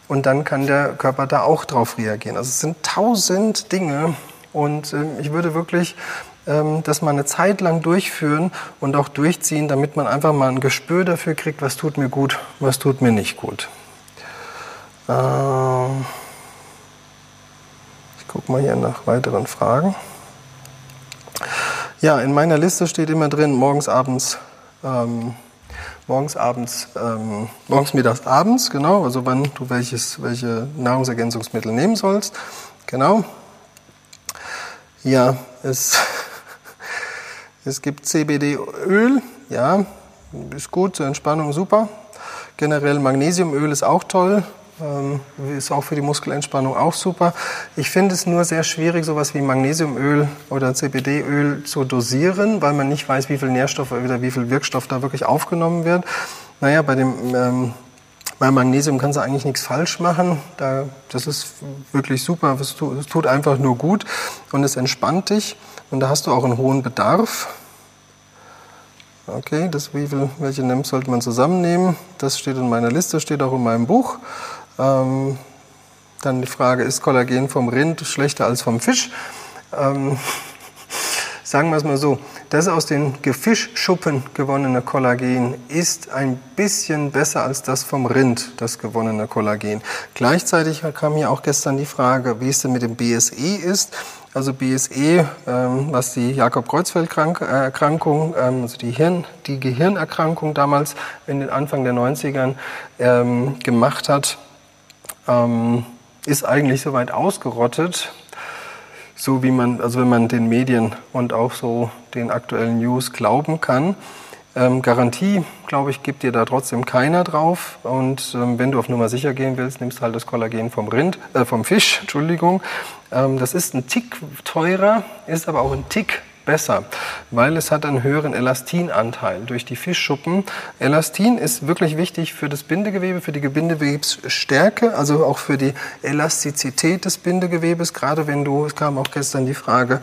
und dann kann der Körper da auch drauf reagieren. Also es sind tausend Dinge und äh, ich würde wirklich ähm, das mal eine Zeit lang durchführen und auch durchziehen, damit man einfach mal ein Gespür dafür kriegt, was tut mir gut, was tut mir nicht gut. Ähm guck mal hier nach weiteren Fragen. Ja, in meiner Liste steht immer drin, morgens, abends, ähm, morgens, abends, ähm, morgens, mittags, abends, genau, also wann du welches, welche Nahrungsergänzungsmittel nehmen sollst. Genau. Ja, es, es gibt CBD-Öl, ja, ist gut zur Entspannung, super. Generell Magnesiumöl ist auch toll, ist auch für die Muskelentspannung auch super. Ich finde es nur sehr schwierig, sowas wie Magnesiumöl oder CBD-Öl zu dosieren, weil man nicht weiß, wie viel Nährstoff oder wie viel Wirkstoff da wirklich aufgenommen wird. Naja, bei dem ähm, bei Magnesium kannst du eigentlich nichts falsch machen. Da, das ist wirklich super. Es tut, es tut einfach nur gut und es entspannt dich. Und da hast du auch einen hohen Bedarf. Okay, das wie viel, welche NEMs sollte man zusammennehmen? Das steht in meiner Liste, steht auch in meinem Buch. Ähm, dann die Frage, ist Kollagen vom Rind schlechter als vom Fisch? Ähm, sagen wir es mal so, das aus den Gefischschuppen gewonnene Kollagen ist ein bisschen besser als das vom Rind, das gewonnene Kollagen. Gleichzeitig kam hier auch gestern die Frage, wie es denn mit dem BSE ist. Also BSE, ähm, was die Jakob-Kreuzfeld-Erkrankung, ähm, also die, Hirn, die Gehirnerkrankung damals in den Anfang der 90ern ähm, gemacht hat, ähm, ist eigentlich soweit ausgerottet. So wie man, also wenn man den Medien und auch so den aktuellen News glauben kann. Ähm, Garantie, glaube ich, gibt dir da trotzdem keiner drauf. Und ähm, wenn du auf Nummer sicher gehen willst, nimmst halt das Kollagen vom Rind, äh, vom Fisch, Entschuldigung. Ähm, das ist ein Tick teurer, ist aber auch ein Tick besser, weil es hat einen höheren Elastinanteil durch die Fischschuppen. Elastin ist wirklich wichtig für das Bindegewebe, für die Bindegewebsstärke, also auch für die Elastizität des Bindegewebes. Gerade wenn du, es kam auch gestern die Frage,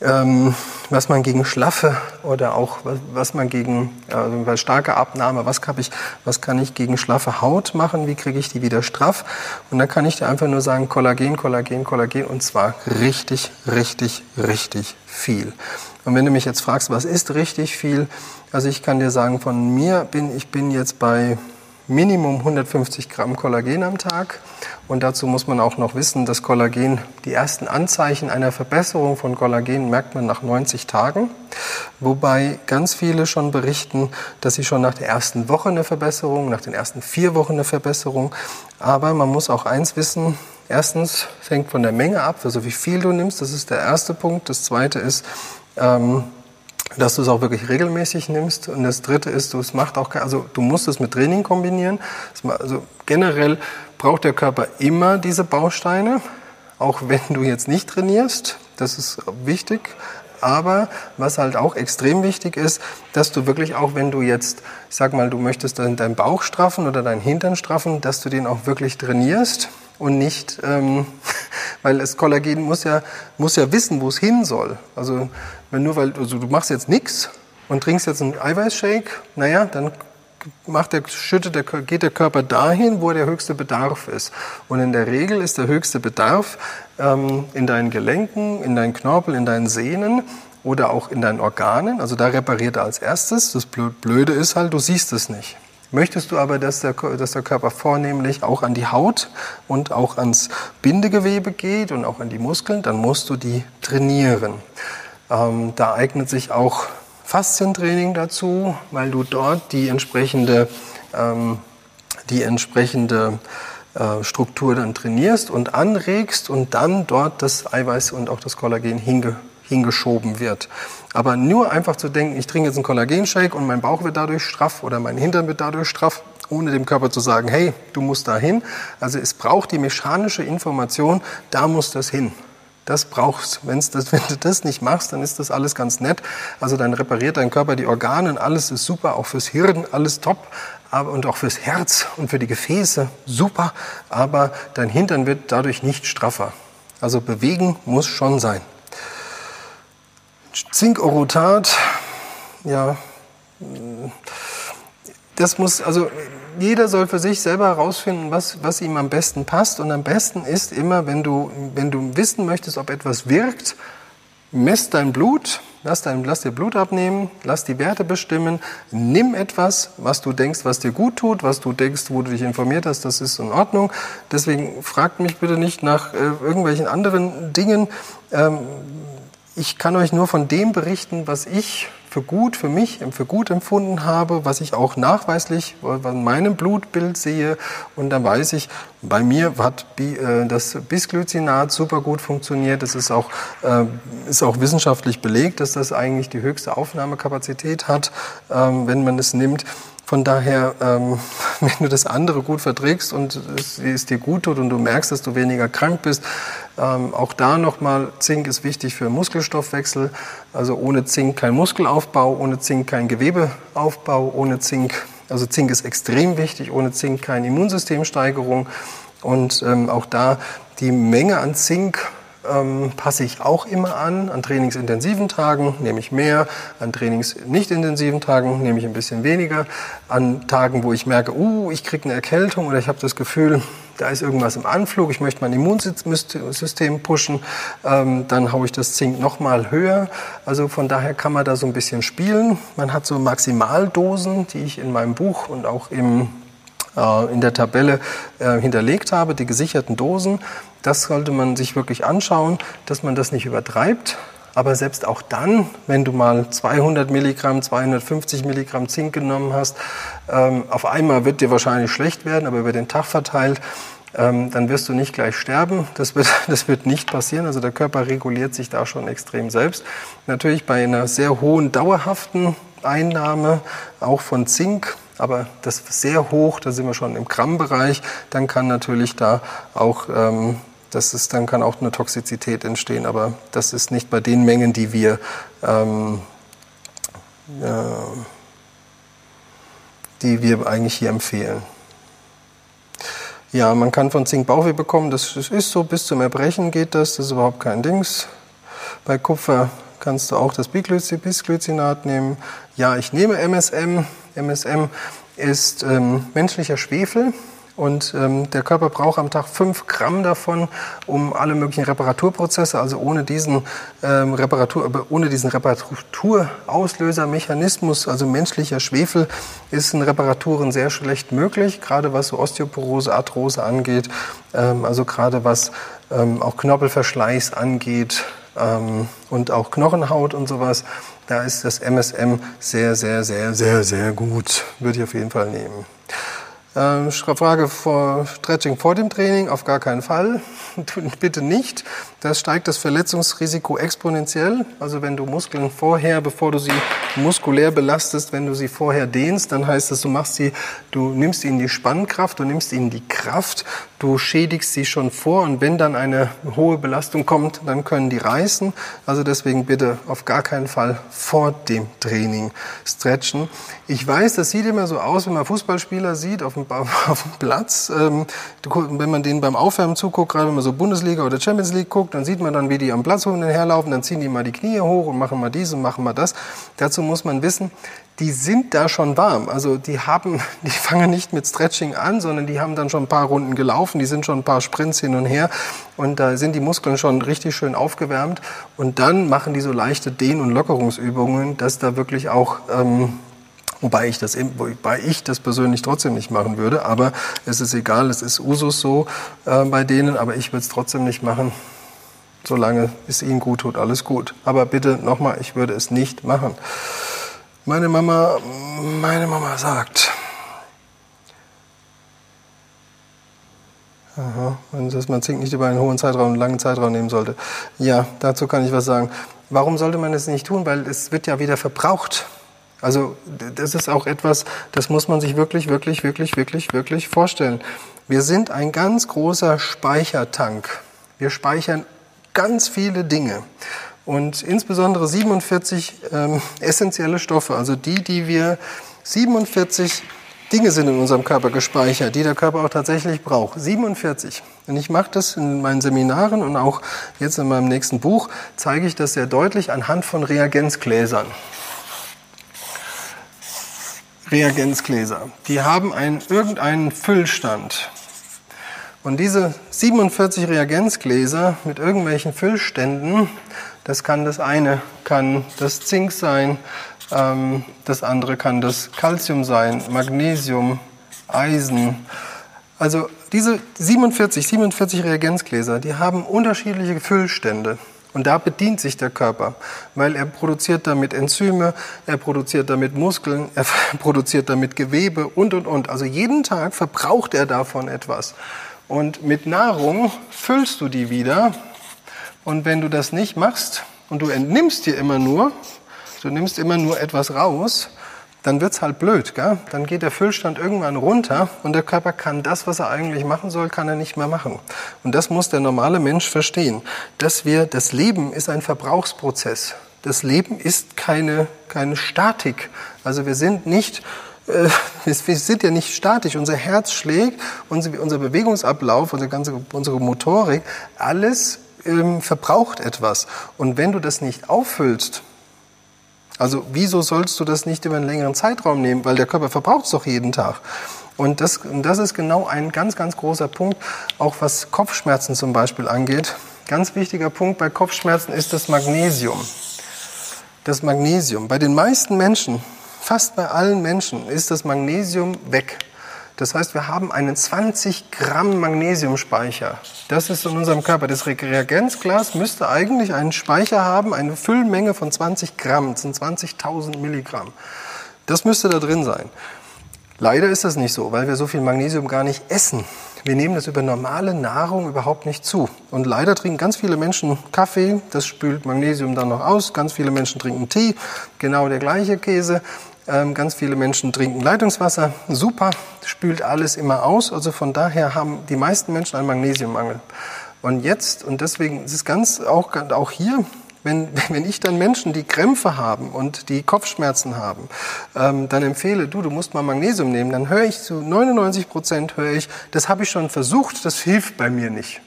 ähm, was man gegen Schlaffe oder auch was, was man gegen also bei starker Abnahme, was kann, ich, was kann ich gegen schlaffe Haut machen, wie kriege ich die wieder straff? Und da kann ich dir einfach nur sagen, Kollagen, Kollagen, Kollagen und zwar richtig, richtig, richtig viel. Und wenn du mich jetzt fragst, was ist richtig viel? Also ich kann dir sagen, von mir bin ich bin jetzt bei Minimum 150 Gramm Kollagen am Tag. Und dazu muss man auch noch wissen, dass Kollagen, die ersten Anzeichen einer Verbesserung von Kollagen merkt man nach 90 Tagen. Wobei ganz viele schon berichten, dass sie schon nach der ersten Woche eine Verbesserung, nach den ersten vier Wochen eine Verbesserung. Aber man muss auch eins wissen. Erstens, es hängt von der Menge ab, also wie viel du nimmst. Das ist der erste Punkt. Das zweite ist, ähm, dass du es auch wirklich regelmäßig nimmst. Und das Dritte ist, du es macht auch, also du musst es mit Training kombinieren. Also generell braucht der Körper immer diese Bausteine, auch wenn du jetzt nicht trainierst. Das ist wichtig. Aber was halt auch extrem wichtig ist, dass du wirklich auch, wenn du jetzt, sag mal, du möchtest deinen Bauch straffen oder deinen Hintern straffen, dass du den auch wirklich trainierst und nicht, ähm, weil das Kollagen muss ja, muss ja wissen, wo es hin soll. Also wenn nur weil also du machst jetzt nichts und trinkst jetzt einen Eiweißshake, naja, dann macht der, schüttet der, geht der Körper dahin, wo der höchste Bedarf ist. Und in der Regel ist der höchste Bedarf ähm, in deinen Gelenken, in deinen Knorpel, in deinen Sehnen oder auch in deinen Organen. Also da repariert er als erstes. Das Blöde ist halt, du siehst es nicht. Möchtest du aber, dass der, dass der Körper vornehmlich auch an die Haut und auch ans Bindegewebe geht und auch an die Muskeln, dann musst du die trainieren. Ähm, da eignet sich auch Faszientraining dazu, weil du dort die entsprechende, ähm, die entsprechende äh, Struktur dann trainierst und anregst und dann dort das Eiweiß und auch das Kollagen hinge hingeschoben wird. Aber nur einfach zu denken, ich trinke jetzt einen Kollagenshake und mein Bauch wird dadurch straff oder mein Hintern wird dadurch straff, ohne dem Körper zu sagen, hey, du musst da hin. Also es braucht die mechanische Information, da muss das hin. Das brauchst. Wenn's das, wenn du das nicht machst, dann ist das alles ganz nett. Also dann repariert dein Körper die Organe, alles ist super, auch fürs Hirn, alles top. Aber, und auch fürs Herz und für die Gefäße super. Aber dein Hintern wird dadurch nicht straffer. Also bewegen muss schon sein. Zinkorotat, ja, das muss, also jeder soll für sich selber herausfinden, was, was ihm am besten passt. Und am besten ist immer, wenn du, wenn du wissen möchtest, ob etwas wirkt, mess dein Blut, Lass, dein, lass dir Blut abnehmen, lass die Werte bestimmen, nimm etwas, was du denkst, was dir gut tut, was du denkst, wo du dich informiert hast, das ist in Ordnung. Deswegen fragt mich bitte nicht nach äh, irgendwelchen anderen Dingen. Ähm, ich kann euch nur von dem berichten, was ich für gut, für mich, für gut empfunden habe, was ich auch nachweislich in meinem Blutbild sehe. Und dann weiß ich, bei mir hat äh, das Bisglycinat super gut funktioniert. Das ist auch, äh, ist auch wissenschaftlich belegt, dass das eigentlich die höchste Aufnahmekapazität hat, ähm, wenn man es nimmt. Von daher, ähm, wenn du das andere gut verträgst und es, es, dir gut tut und du merkst, dass du weniger krank bist, ähm, auch da nochmal, Zink ist wichtig für Muskelstoffwechsel. Also ohne Zink kein Muskelaufbau, ohne Zink kein Gewebeaufbau, ohne Zink, also Zink ist extrem wichtig, ohne Zink keine Immunsystemsteigerung. Und ähm, auch da die Menge an Zink ähm, passe ich auch immer an. An trainingsintensiven Tagen nehme ich mehr, an trainingsnichtintensiven Tagen nehme ich ein bisschen weniger. An Tagen, wo ich merke, uh, ich kriege eine Erkältung oder ich habe das Gefühl, da ist irgendwas im Anflug, ich möchte mein Immunsystem pushen, ähm, dann haue ich das Zink nochmal höher. Also von daher kann man da so ein bisschen spielen. Man hat so Maximaldosen, die ich in meinem Buch und auch im in der Tabelle äh, hinterlegt habe, die gesicherten Dosen. Das sollte man sich wirklich anschauen, dass man das nicht übertreibt. Aber selbst auch dann, wenn du mal 200 Milligramm, 250 Milligramm Zink genommen hast, ähm, auf einmal wird dir wahrscheinlich schlecht werden, aber über den Tag verteilt, ähm, dann wirst du nicht gleich sterben. Das wird, das wird nicht passieren. Also der Körper reguliert sich da schon extrem selbst. Natürlich bei einer sehr hohen dauerhaften Einnahme, auch von Zink, aber das sehr hoch, da sind wir schon im Grammbereich, dann kann natürlich da auch, ähm, das ist, dann kann auch eine Toxizität entstehen, aber das ist nicht bei den Mengen, die wir ähm, äh, die wir eigentlich hier empfehlen. Ja, man kann von Zink Bauchweh bekommen, das ist so, bis zum Erbrechen geht das, das ist überhaupt kein Dings. Bei Kupfer kannst du auch das Bisglycinat nehmen. Ja, ich nehme MSM. MSM ist ähm, menschlicher Schwefel. Und ähm, der Körper braucht am Tag fünf Gramm davon, um alle möglichen Reparaturprozesse, also ohne diesen, ähm, Reparatur, äh, ohne diesen Reparaturauslösermechanismus, also menschlicher Schwefel, ist in Reparaturen sehr schlecht möglich, gerade was so Osteoporose, Arthrose angeht, ähm, also gerade was ähm, auch Knorpelverschleiß angeht, ähm, und auch Knochenhaut und sowas, da ist das MSM sehr, sehr, sehr, sehr, sehr gut. Würde ich auf jeden Fall nehmen. Ähm, Frage vor Stretching vor dem Training, auf gar keinen Fall. Bitte nicht. Das steigt das Verletzungsrisiko exponentiell. Also wenn du Muskeln vorher, bevor du sie muskulär belastest, wenn du sie vorher dehnst, dann heißt das, du machst sie, du nimmst ihnen die Spannkraft, du nimmst ihnen die Kraft, du schädigst sie schon vor und wenn dann eine hohe Belastung kommt, dann können die reißen. Also deswegen bitte auf gar keinen Fall vor dem Training stretchen. Ich weiß, das sieht immer so aus, wenn man Fußballspieler sieht auf dem auf dem Platz. Ähm, wenn man denen beim Aufwärmen zuguckt, gerade wenn man so Bundesliga oder Champions League guckt, dann sieht man dann, wie die am Platz herlaufen, dann ziehen die mal die Knie hoch und machen mal dies und machen mal das. Dazu muss man wissen, die sind da schon warm. Also die haben, die fangen nicht mit Stretching an, sondern die haben dann schon ein paar Runden gelaufen, die sind schon ein paar Sprints hin und her und da sind die Muskeln schon richtig schön aufgewärmt und dann machen die so leichte Dehn- und Lockerungsübungen, dass da wirklich auch ähm, Wobei ich, das, wobei ich das persönlich trotzdem nicht machen würde. Aber es ist egal, es ist Usus so äh, bei denen, aber ich würde es trotzdem nicht machen. Solange es ihnen gut tut, alles gut. Aber bitte nochmal, ich würde es nicht machen. Meine Mama, meine Mama sagt, dass man Zink nicht über einen hohen Zeitraum, einen langen Zeitraum nehmen sollte. Ja, dazu kann ich was sagen. Warum sollte man es nicht tun? Weil es wird ja wieder verbraucht. Also das ist auch etwas, das muss man sich wirklich, wirklich, wirklich, wirklich, wirklich vorstellen. Wir sind ein ganz großer Speichertank. Wir speichern ganz viele Dinge. Und insbesondere 47 ähm, essentielle Stoffe, also die, die wir 47 Dinge sind in unserem Körper gespeichert, die der Körper auch tatsächlich braucht. 47. Und ich mache das in meinen Seminaren und auch jetzt in meinem nächsten Buch zeige ich das sehr deutlich anhand von Reagenzgläsern. Reagenzgläser. Die haben einen, irgendeinen Füllstand. Und diese 47 Reagenzgläser mit irgendwelchen Füllständen, das kann das eine, kann das Zink sein, ähm, das andere kann das Calcium sein, Magnesium, Eisen. Also diese 47, 47 Reagenzgläser, die haben unterschiedliche Füllstände. Und da bedient sich der Körper, weil er produziert damit Enzyme, er produziert damit Muskeln, er produziert damit Gewebe und, und, und. Also jeden Tag verbraucht er davon etwas. Und mit Nahrung füllst du die wieder. Und wenn du das nicht machst und du entnimmst dir immer nur, du nimmst immer nur etwas raus, dann wird's halt blöd. Gell? Dann geht der Füllstand irgendwann runter und der Körper kann das, was er eigentlich machen soll, kann er nicht mehr machen. Und das muss der normale Mensch verstehen, dass wir, das Leben ist ein Verbrauchsprozess. Das Leben ist keine, keine Statik. Also wir sind nicht äh, wir sind ja nicht statisch. Unser Herz schlägt, unser Bewegungsablauf, unsere ganze, unsere Motorik, alles ähm, verbraucht etwas. Und wenn du das nicht auffüllst, also wieso sollst du das nicht über einen längeren Zeitraum nehmen? Weil der Körper verbraucht es doch jeden Tag. Und das, und das ist genau ein ganz, ganz großer Punkt, auch was Kopfschmerzen zum Beispiel angeht. Ganz wichtiger Punkt bei Kopfschmerzen ist das Magnesium. Das Magnesium. Bei den meisten Menschen, fast bei allen Menschen, ist das Magnesium weg. Das heißt, wir haben einen 20 Gramm Magnesiumspeicher. Das ist in unserem Körper. Das Reagenzglas müsste eigentlich einen Speicher haben, eine Füllmenge von 20 Gramm. Das sind 20.000 Milligramm. Das müsste da drin sein. Leider ist das nicht so, weil wir so viel Magnesium gar nicht essen. Wir nehmen das über normale Nahrung überhaupt nicht zu. Und leider trinken ganz viele Menschen Kaffee, das spült Magnesium dann noch aus. Ganz viele Menschen trinken Tee, genau der gleiche Käse. Ähm, ganz viele Menschen trinken Leitungswasser. Super, spült alles immer aus. Also von daher haben die meisten Menschen einen Magnesiummangel. Und jetzt, und deswegen ist es ganz, auch, auch hier, wenn, wenn ich dann Menschen, die Krämpfe haben und die Kopfschmerzen haben, ähm, dann empfehle, du, du musst mal Magnesium nehmen, dann höre ich zu 99 Prozent höre ich, das habe ich schon versucht, das hilft bei mir nicht.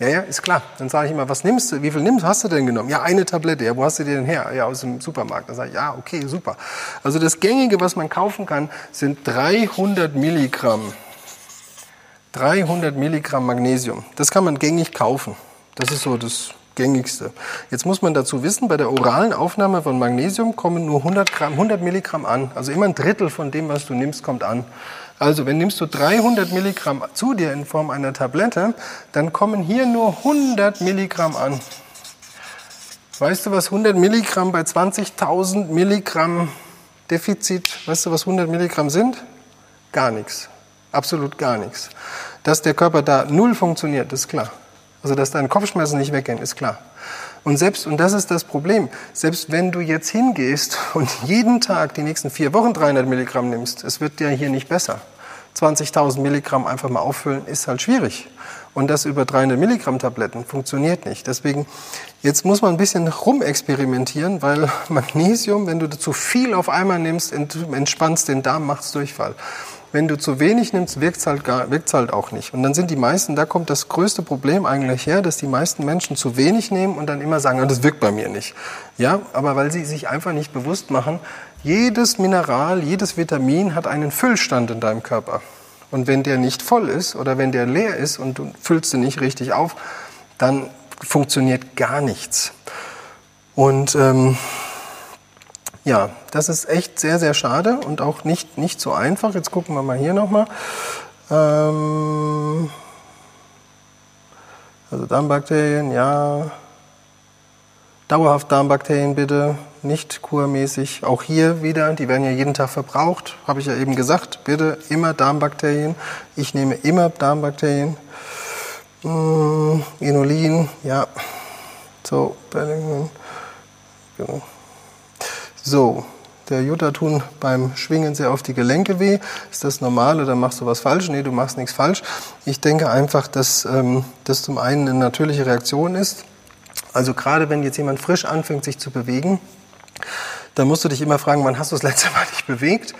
Ja, ja, ist klar. Dann sage ich immer, was nimmst du? Wie viel nimmst, hast du denn genommen? Ja, eine Tablette. Ja, wo hast du die denn her? Ja, aus dem Supermarkt. Dann sage ich, ja, okay, super. Also das Gängige, was man kaufen kann, sind 300 Milligramm. 300 Milligramm Magnesium. Das kann man gängig kaufen. Das ist so das gängigste. Jetzt muss man dazu wissen, bei der oralen Aufnahme von Magnesium kommen nur 100, Gramm, 100 Milligramm an. Also immer ein Drittel von dem, was du nimmst, kommt an. Also wenn nimmst du 300 Milligramm zu dir in Form einer Tablette, dann kommen hier nur 100 Milligramm an. Weißt du, was 100 Milligramm bei 20.000 Milligramm Defizit, weißt du, was 100 Milligramm sind? Gar nichts. Absolut gar nichts. Dass der Körper da null funktioniert, ist klar. Also, dass deine Kopfschmerzen nicht weggehen, ist klar. Und selbst, und das ist das Problem, selbst wenn du jetzt hingehst und jeden Tag die nächsten vier Wochen 300 Milligramm nimmst, es wird dir hier nicht besser. 20.000 Milligramm einfach mal auffüllen, ist halt schwierig. Und das über 300 Milligramm Tabletten funktioniert nicht. Deswegen, jetzt muss man ein bisschen rumexperimentieren, weil Magnesium, wenn du zu viel auf einmal nimmst, entspannst den Darm, macht's Durchfall. Wenn du zu wenig nimmst, wirkt es halt, halt auch nicht. Und dann sind die meisten, da kommt das größte Problem eigentlich her, dass die meisten Menschen zu wenig nehmen und dann immer sagen, das wirkt bei mir nicht. Ja, aber weil sie sich einfach nicht bewusst machen, jedes Mineral, jedes Vitamin hat einen Füllstand in deinem Körper. Und wenn der nicht voll ist oder wenn der leer ist und du füllst ihn nicht richtig auf, dann funktioniert gar nichts. Und ähm, ja, das ist echt sehr, sehr schade und auch nicht, nicht so einfach. Jetzt gucken wir mal hier nochmal. Ähm, also Darmbakterien, ja. Dauerhaft Darmbakterien bitte, nicht kurmäßig. Auch hier wieder, die werden ja jeden Tag verbraucht, habe ich ja eben gesagt. Bitte immer Darmbakterien. Ich nehme immer Darmbakterien. Mmh, Inulin, ja. So. Genau. So, der Jutta tun beim Schwingen sehr oft die Gelenke weh. Ist das normal oder machst du was falsch? Nee, du machst nichts falsch. Ich denke einfach, dass ähm, das zum einen eine natürliche Reaktion ist. Also gerade wenn jetzt jemand frisch anfängt, sich zu bewegen, dann musst du dich immer fragen, wann hast du das letzte Mal dich bewegt?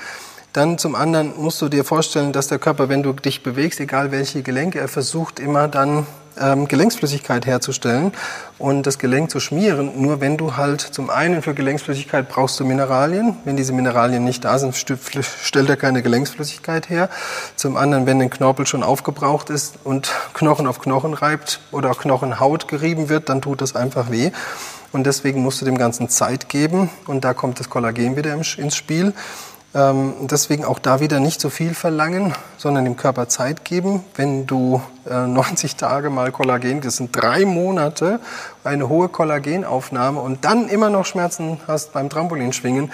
Dann zum anderen musst du dir vorstellen, dass der Körper, wenn du dich bewegst, egal welche Gelenke, er versucht immer dann ähm, Gelenksflüssigkeit herzustellen und das Gelenk zu schmieren. Nur wenn du halt zum einen für Gelenksflüssigkeit brauchst du Mineralien. Wenn diese Mineralien nicht da sind, stellt er keine Gelenksflüssigkeit her. Zum anderen, wenn ein Knorpel schon aufgebraucht ist und Knochen auf Knochen reibt oder Knochenhaut gerieben wird, dann tut das einfach weh. Und deswegen musst du dem Ganzen Zeit geben. Und da kommt das Kollagen wieder ins Spiel. Ähm, deswegen auch da wieder nicht so viel verlangen, sondern dem Körper Zeit geben. Wenn du äh, 90 Tage mal Kollagen, das sind drei Monate, eine hohe Kollagenaufnahme und dann immer noch Schmerzen hast beim Trampolinschwingen,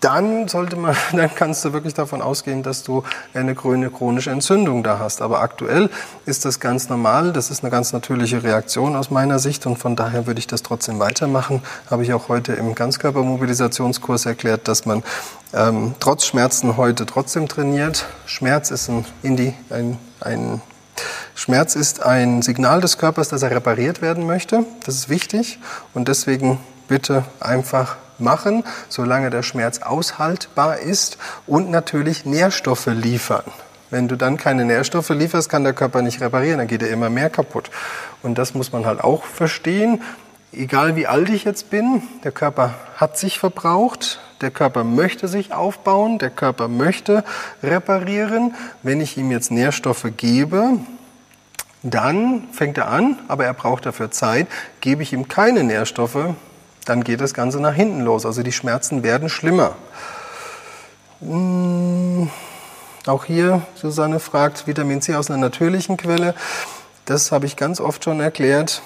dann sollte man, dann kannst du wirklich davon ausgehen, dass du eine grüne chronische Entzündung da hast. Aber aktuell ist das ganz normal. Das ist eine ganz natürliche Reaktion aus meiner Sicht und von daher würde ich das trotzdem weitermachen. Habe ich auch heute im Ganzkörpermobilisationskurs erklärt, dass man ähm, trotz Schmerzen heute trotzdem trainiert. Schmerz ist ein, Indi, ein, ein Schmerz ist ein Signal des Körpers, dass er repariert werden möchte. Das ist wichtig und deswegen bitte einfach machen, solange der Schmerz aushaltbar ist und natürlich Nährstoffe liefern. Wenn du dann keine Nährstoffe lieferst, kann der Körper nicht reparieren, dann geht er immer mehr kaputt. Und das muss man halt auch verstehen. Egal wie alt ich jetzt bin, der Körper hat sich verbraucht, der Körper möchte sich aufbauen, der Körper möchte reparieren. Wenn ich ihm jetzt Nährstoffe gebe, dann fängt er an, aber er braucht dafür Zeit. Gebe ich ihm keine Nährstoffe, dann geht das Ganze nach hinten los. Also die Schmerzen werden schlimmer. Hm, auch hier, Susanne fragt, Vitamin C aus einer natürlichen Quelle. Das habe ich ganz oft schon erklärt.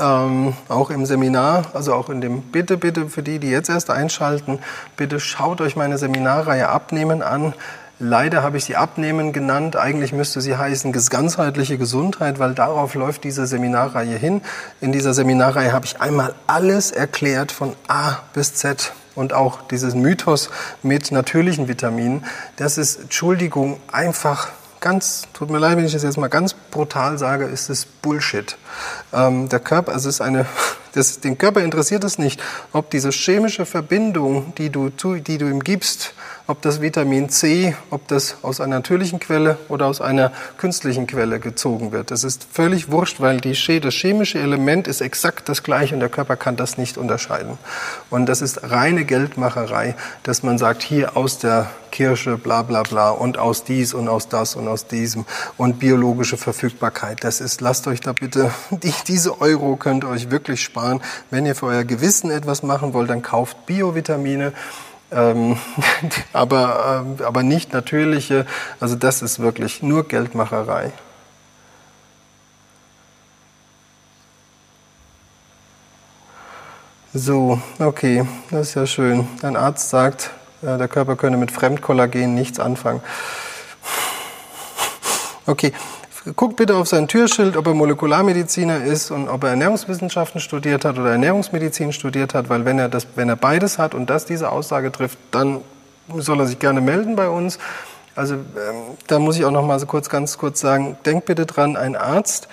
Ähm, auch im Seminar, also auch in dem, bitte, bitte für die, die jetzt erst einschalten, bitte schaut euch meine Seminarreihe Abnehmen an. Leider habe ich sie Abnehmen genannt. Eigentlich müsste sie heißen ganzheitliche Gesundheit, weil darauf läuft diese Seminarreihe hin. In dieser Seminarreihe habe ich einmal alles erklärt von A bis Z und auch dieses Mythos mit natürlichen Vitaminen. Das ist, Entschuldigung, einfach ganz, tut mir leid, wenn ich das jetzt mal ganz brutal sage, ist es Bullshit. Ähm, der Körper, also es ist eine, das, den Körper interessiert es nicht, ob diese chemische Verbindung, die du, die du ihm gibst, ob das Vitamin C, ob das aus einer natürlichen Quelle oder aus einer künstlichen Quelle gezogen wird. Das ist völlig wurscht, weil die, das chemische Element ist exakt das gleiche und der Körper kann das nicht unterscheiden. Und das ist reine Geldmacherei, dass man sagt, hier aus der Kirsche, bla bla bla und aus dies und aus das und aus diesem und biologische Verfügbarkeit. Das ist, lasst euch da bitte, die, diese Euro könnt ihr euch wirklich sparen. Wenn ihr für euer Gewissen etwas machen wollt, dann kauft Biovitamine ähm, aber, ähm, aber nicht natürliche. Also das ist wirklich nur Geldmacherei. So, okay, das ist ja schön. Ein Arzt sagt, äh, der Körper könne mit Fremdkollagen nichts anfangen. Okay, guckt bitte auf sein Türschild, ob er Molekularmediziner ist und ob er Ernährungswissenschaften studiert hat oder Ernährungsmedizin studiert hat, weil wenn er, das, wenn er beides hat und das diese Aussage trifft, dann soll er sich gerne melden bei uns. Also ähm, da muss ich auch noch mal so kurz, ganz kurz sagen, denkt bitte dran, ein Arzt,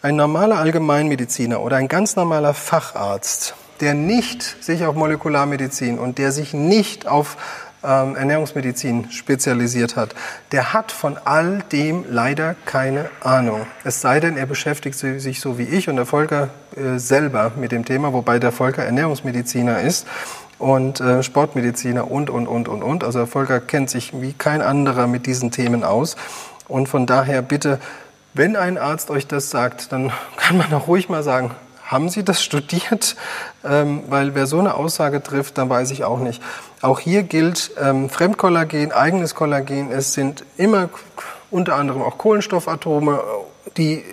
ein normaler Allgemeinmediziner oder ein ganz normaler Facharzt, der nicht sich auf Molekularmedizin und der sich nicht auf ähm, Ernährungsmedizin spezialisiert hat, der hat von all dem leider keine Ahnung. Es sei denn, er beschäftigt sich so wie ich und der Volker äh, selber mit dem Thema, wobei der Volker Ernährungsmediziner ist und äh, Sportmediziner und, und, und, und, und. Also der Volker kennt sich wie kein anderer mit diesen Themen aus. Und von daher bitte, wenn ein Arzt euch das sagt, dann kann man auch ruhig mal sagen, haben Sie das studiert? Ähm, weil wer so eine Aussage trifft, dann weiß ich auch nicht. Auch hier gilt ähm, Fremdkollagen, eigenes Kollagen. Es sind immer unter anderem auch Kohlenstoffatome, die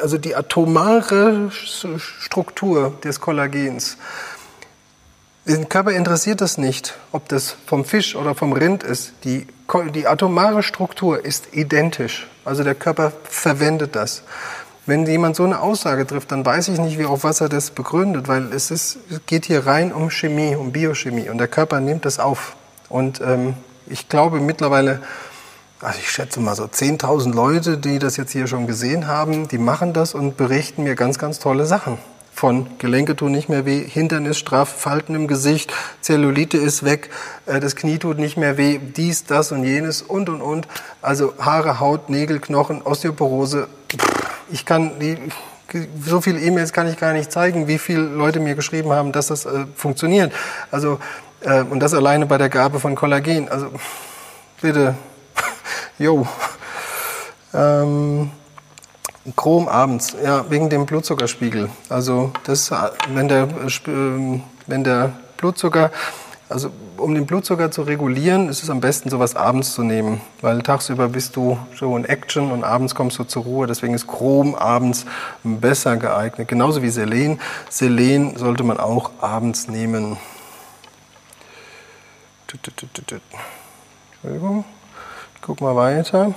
also die atomare Struktur des Kollagens. Den Körper interessiert das nicht, ob das vom Fisch oder vom Rind ist. Die, die atomare Struktur ist identisch. Also der Körper verwendet das. Wenn jemand so eine Aussage trifft, dann weiß ich nicht, wie auf was er das begründet, weil es, ist, es geht hier rein um Chemie, um Biochemie und der Körper nimmt das auf. Und ähm, ich glaube mittlerweile, also ich schätze mal so 10.000 Leute, die das jetzt hier schon gesehen haben, die machen das und berichten mir ganz, ganz tolle Sachen von Gelenke tun nicht mehr weh, Hintern ist straff, Falten im Gesicht, Zellulite ist weg, äh, das Knie tut nicht mehr weh, dies, das und jenes und und und. Also Haare, Haut, Nägel, Knochen, Osteoporose. Ich kann die so viele E-Mails kann ich gar nicht zeigen, wie viele Leute mir geschrieben haben, dass das äh, funktioniert. Also äh, und das alleine bei der Gabe von Kollagen. Also bitte, jo. Ähm, Chrom abends, ja, wegen dem Blutzuckerspiegel. Also das, wenn der, äh, wenn der Blutzucker, also um den Blutzucker zu regulieren, ist es am besten, sowas abends zu nehmen, weil tagsüber bist du so in Action und abends kommst du zur Ruhe. Deswegen ist Chrom abends besser geeignet. Genauso wie Selen. Selen sollte man auch abends nehmen. Entschuldigung, ich guck mal weiter.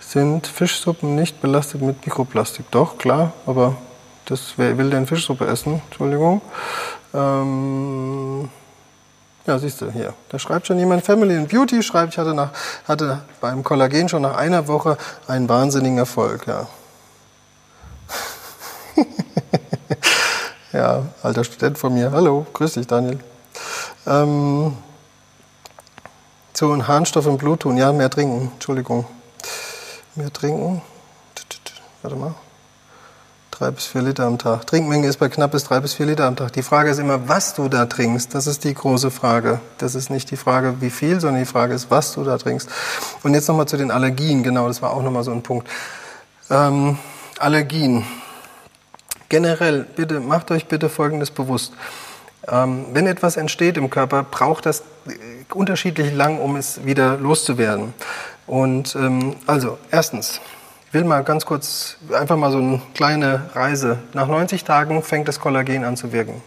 Sind Fischsuppen nicht belastet mit Mikroplastik? Doch, klar, aber das, wer will denn Fischsuppe essen? Entschuldigung. Ähm, ja, siehst du, hier. Da schreibt schon jemand, Family and Beauty schreibt, ich hatte, nach, hatte beim Kollagen schon nach einer Woche einen wahnsinnigen Erfolg, ja. ja, alter Student von mir. Hallo, grüß dich, Daniel. Ähm, so, ein Harnstoff im Blut tun. Ja, mehr trinken. Entschuldigung. Mehr trinken. Warte mal. Drei bis vier Liter am Tag. Trinkmenge ist bei knapp bis drei bis vier Liter am Tag. Die Frage ist immer, was du da trinkst. Das ist die große Frage. Das ist nicht die Frage, wie viel, sondern die Frage ist, was du da trinkst. Und jetzt nochmal zu den Allergien. Genau, das war auch nochmal so ein Punkt. Ähm, Allergien. Generell, bitte, macht euch bitte Folgendes bewusst. Ähm, wenn etwas entsteht im Körper, braucht das äh, unterschiedlich lang, um es wieder loszuwerden. Und ähm, also, erstens, will mal ganz kurz, einfach mal so eine kleine Reise. Nach 90 Tagen fängt das Kollagen an zu wirken,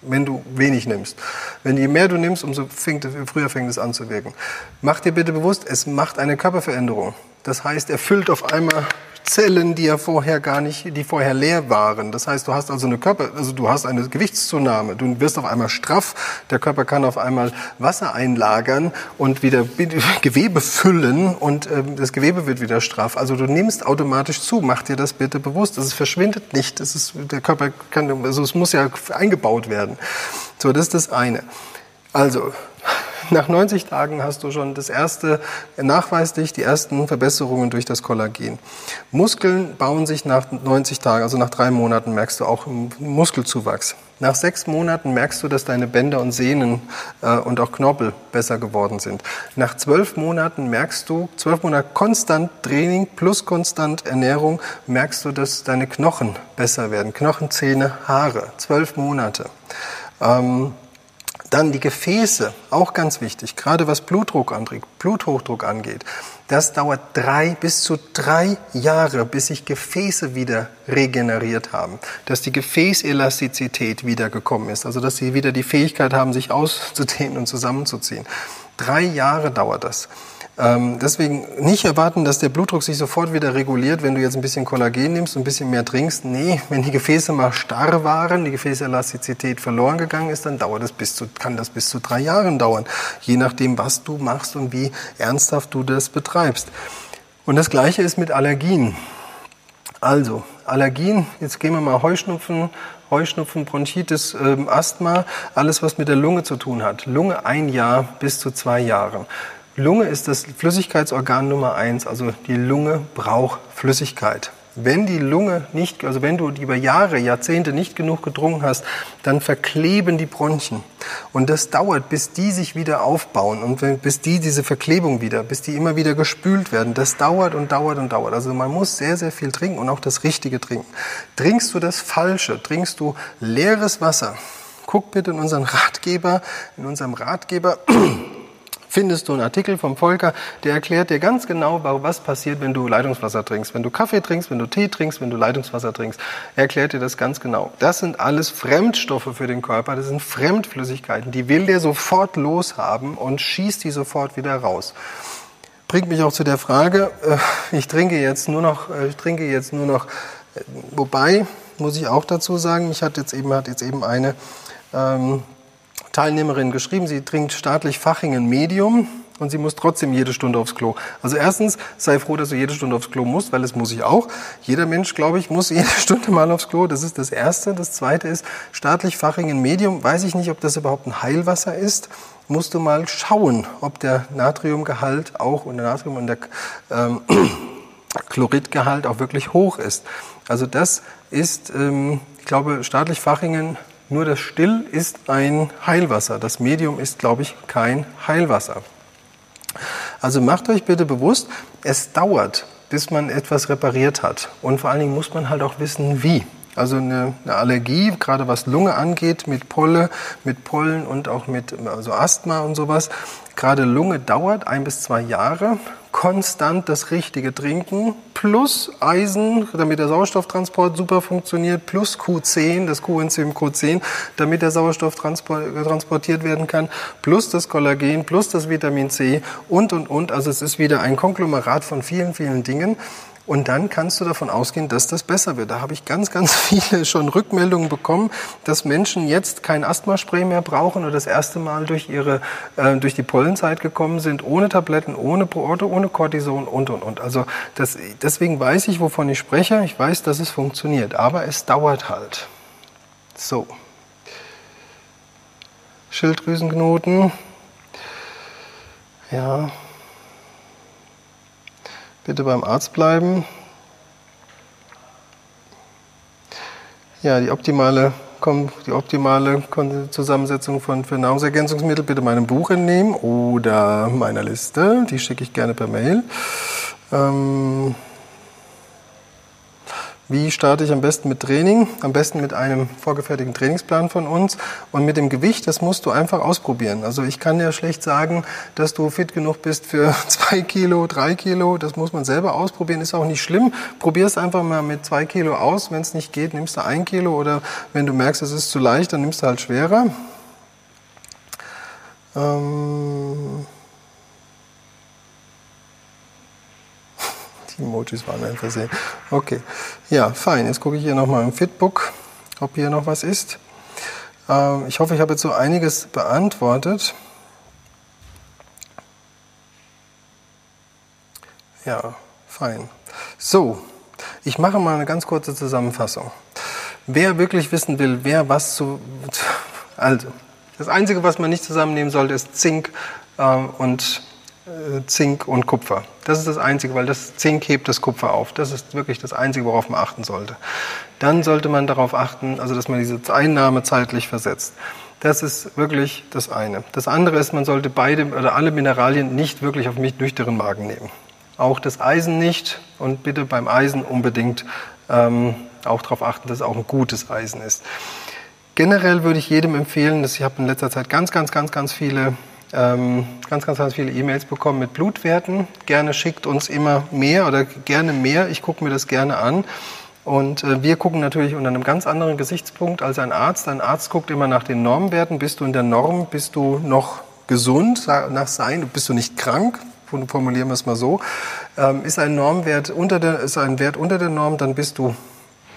wenn du wenig nimmst. Wenn je mehr du nimmst, umso fängt, früher fängt es an zu wirken. Mach dir bitte bewusst, es macht eine Körperveränderung. Das heißt, er füllt auf einmal Zellen, die ja vorher gar nicht, die vorher leer waren. Das heißt, du hast also eine Körper, also du hast eine Gewichtszunahme. Du wirst auf einmal straff. Der Körper kann auf einmal Wasser einlagern und wieder Gewebe füllen und äh, das Gewebe wird wieder straff. Also du nimmst automatisch zu. Mach dir das bitte bewusst. Es verschwindet nicht. Es ist, der Körper kann, also es muss ja eingebaut werden. So, das ist das eine. Also, nach 90 Tagen hast du schon das erste, nachweislich die ersten Verbesserungen durch das Kollagen. Muskeln bauen sich nach 90 Tagen, also nach drei Monaten merkst du auch Muskelzuwachs. Nach sechs Monaten merkst du, dass deine Bänder und Sehnen äh, und auch Knorpel besser geworden sind. Nach zwölf Monaten merkst du, zwölf Monate konstant Training plus konstant Ernährung, merkst du, dass deine Knochen besser werden. Knochen, Zähne, Haare. Zwölf Monate. Ähm, dann die Gefäße, auch ganz wichtig, gerade was Blutdruck angeht, Bluthochdruck angeht. Das dauert drei bis zu drei Jahre, bis sich Gefäße wieder regeneriert haben, dass die Gefäßelastizität wiedergekommen ist, also dass sie wieder die Fähigkeit haben, sich auszudehnen und zusammenzuziehen. Drei Jahre dauert das. Ähm, deswegen nicht erwarten, dass der Blutdruck sich sofort wieder reguliert, wenn du jetzt ein bisschen Kollagen nimmst, ein bisschen mehr trinkst. Nee, wenn die Gefäße mal starr waren, die Gefäßelastizität verloren gegangen ist, dann dauert das bis zu, kann das bis zu drei Jahren dauern. Je nachdem, was du machst und wie ernsthaft du das betreibst. Und das Gleiche ist mit Allergien. Also, Allergien, jetzt gehen wir mal Heuschnupfen, Heuschnupfen, Bronchitis, ähm, Asthma, alles was mit der Lunge zu tun hat. Lunge ein Jahr bis zu zwei Jahre. Lunge ist das Flüssigkeitsorgan Nummer eins, also die Lunge braucht Flüssigkeit. Wenn die Lunge nicht, also wenn du über Jahre, Jahrzehnte nicht genug getrunken hast, dann verkleben die Bronchien. Und das dauert, bis die sich wieder aufbauen und bis die diese Verklebung wieder, bis die immer wieder gespült werden. Das dauert und dauert und dauert. Also man muss sehr, sehr viel trinken und auch das Richtige trinken. Trinkst du das Falsche, trinkst du leeres Wasser, guck bitte in unseren Ratgeber, in unserem Ratgeber findest du einen Artikel vom Volker, der erklärt dir ganz genau, was passiert, wenn du Leitungswasser trinkst. Wenn du Kaffee trinkst, wenn du Tee trinkst, wenn du Leitungswasser trinkst, er erklärt dir das ganz genau. Das sind alles Fremdstoffe für den Körper, das sind Fremdflüssigkeiten, die will der sofort loshaben und schießt die sofort wieder raus. Bringt mich auch zu der Frage, äh, ich trinke jetzt nur noch, äh, ich trinke jetzt nur noch, äh, wobei, muss ich auch dazu sagen, ich hatte jetzt eben, hat jetzt eben eine, ähm, Teilnehmerin geschrieben, sie trinkt staatlich Fachingen Medium. und sie muss trotzdem jede Stunde aufs Klo. Also erstens, sei froh, dass du jede Stunde aufs Klo musst, weil das muss ich auch. Jeder Mensch, glaube ich, muss jede Stunde mal aufs Klo. Das ist das Erste. Das Zweite ist, staatlich Fachingen Medium, weiß ich nicht, ob das überhaupt ein Heilwasser ist musst du mal schauen, ob der Natriumgehalt auch und der Natrium und der ähm, Chloridgehalt auch wirklich hoch ist. Also das ist, ähm, ich glaube, staatlich Fachingen, nur das Still ist ein Heilwasser. Das Medium ist, glaube ich, kein Heilwasser. Also macht euch bitte bewusst, es dauert, bis man etwas repariert hat. Und vor allen Dingen muss man halt auch wissen, wie. Also eine, eine, Allergie, gerade was Lunge angeht, mit Polle, mit Pollen und auch mit also Asthma und sowas. Gerade Lunge dauert ein bis zwei Jahre. Konstant das richtige Trinken plus Eisen, damit der Sauerstofftransport super funktioniert, plus Q10, das Coenzym Q10, damit der Sauerstoff transportiert werden kann, plus das Kollagen, plus das Vitamin C und, und, und. Also es ist wieder ein Konglomerat von vielen, vielen Dingen. Und dann kannst du davon ausgehen, dass das besser wird. Da habe ich ganz, ganz viele schon Rückmeldungen bekommen, dass Menschen jetzt kein Asthmaspray mehr brauchen oder das erste Mal durch ihre, äh, durch die Pollenzeit gekommen sind, ohne Tabletten, ohne Brote, ohne Cortison und, und, und. Also das, deswegen weiß ich, wovon ich spreche. Ich weiß, dass es funktioniert. Aber es dauert halt. So. Schilddrüsenknoten. Ja, Bitte beim Arzt bleiben. Ja, die optimale, die optimale Zusammensetzung von, für Nahrungsergänzungsmittel bitte meinem Buch entnehmen oder meiner Liste. Die schicke ich gerne per Mail. Ähm, wie starte ich am besten mit Training? Am besten mit einem vorgefertigten Trainingsplan von uns. Und mit dem Gewicht, das musst du einfach ausprobieren. Also ich kann ja schlecht sagen, dass du fit genug bist für zwei Kilo, drei Kilo. Das muss man selber ausprobieren, ist auch nicht schlimm. Probier es einfach mal mit zwei Kilo aus. Wenn es nicht geht, nimmst du ein Kilo. Oder wenn du merkst, es ist zu leicht, dann nimmst du halt schwerer. Ähm Die Emojis waren ein Versehen. Okay, ja, fein. Jetzt gucke ich hier nochmal im Fitbook, ob hier noch was ist. Ähm, ich hoffe, ich habe jetzt so einiges beantwortet. Ja, fein. So, ich mache mal eine ganz kurze Zusammenfassung. Wer wirklich wissen will, wer was zu... Also, das Einzige, was man nicht zusammennehmen sollte, ist Zink äh, und Zink und Kupfer. Das ist das Einzige, weil das Zink hebt das Kupfer auf. Das ist wirklich das Einzige, worauf man achten sollte. Dann sollte man darauf achten, also dass man diese Einnahme zeitlich versetzt. Das ist wirklich das eine. Das andere ist, man sollte beide oder alle Mineralien nicht wirklich auf mich nüchternen Magen nehmen. Auch das Eisen nicht und bitte beim Eisen unbedingt ähm, auch darauf achten, dass es auch ein gutes Eisen ist. Generell würde ich jedem empfehlen, dass ich habe in letzter Zeit ganz, ganz, ganz, ganz viele ähm, ganz, ganz, ganz viele E-Mails bekommen mit Blutwerten. Gerne schickt uns immer mehr oder gerne mehr. Ich gucke mir das gerne an. Und äh, wir gucken natürlich unter einem ganz anderen Gesichtspunkt als ein Arzt. Ein Arzt guckt immer nach den Normwerten. Bist du in der Norm? Bist du noch gesund nach Sein? Bist du nicht krank? Formulieren wir es mal so. Ähm, ist ein Normwert unter der, ist ein Wert unter der Norm, dann bist du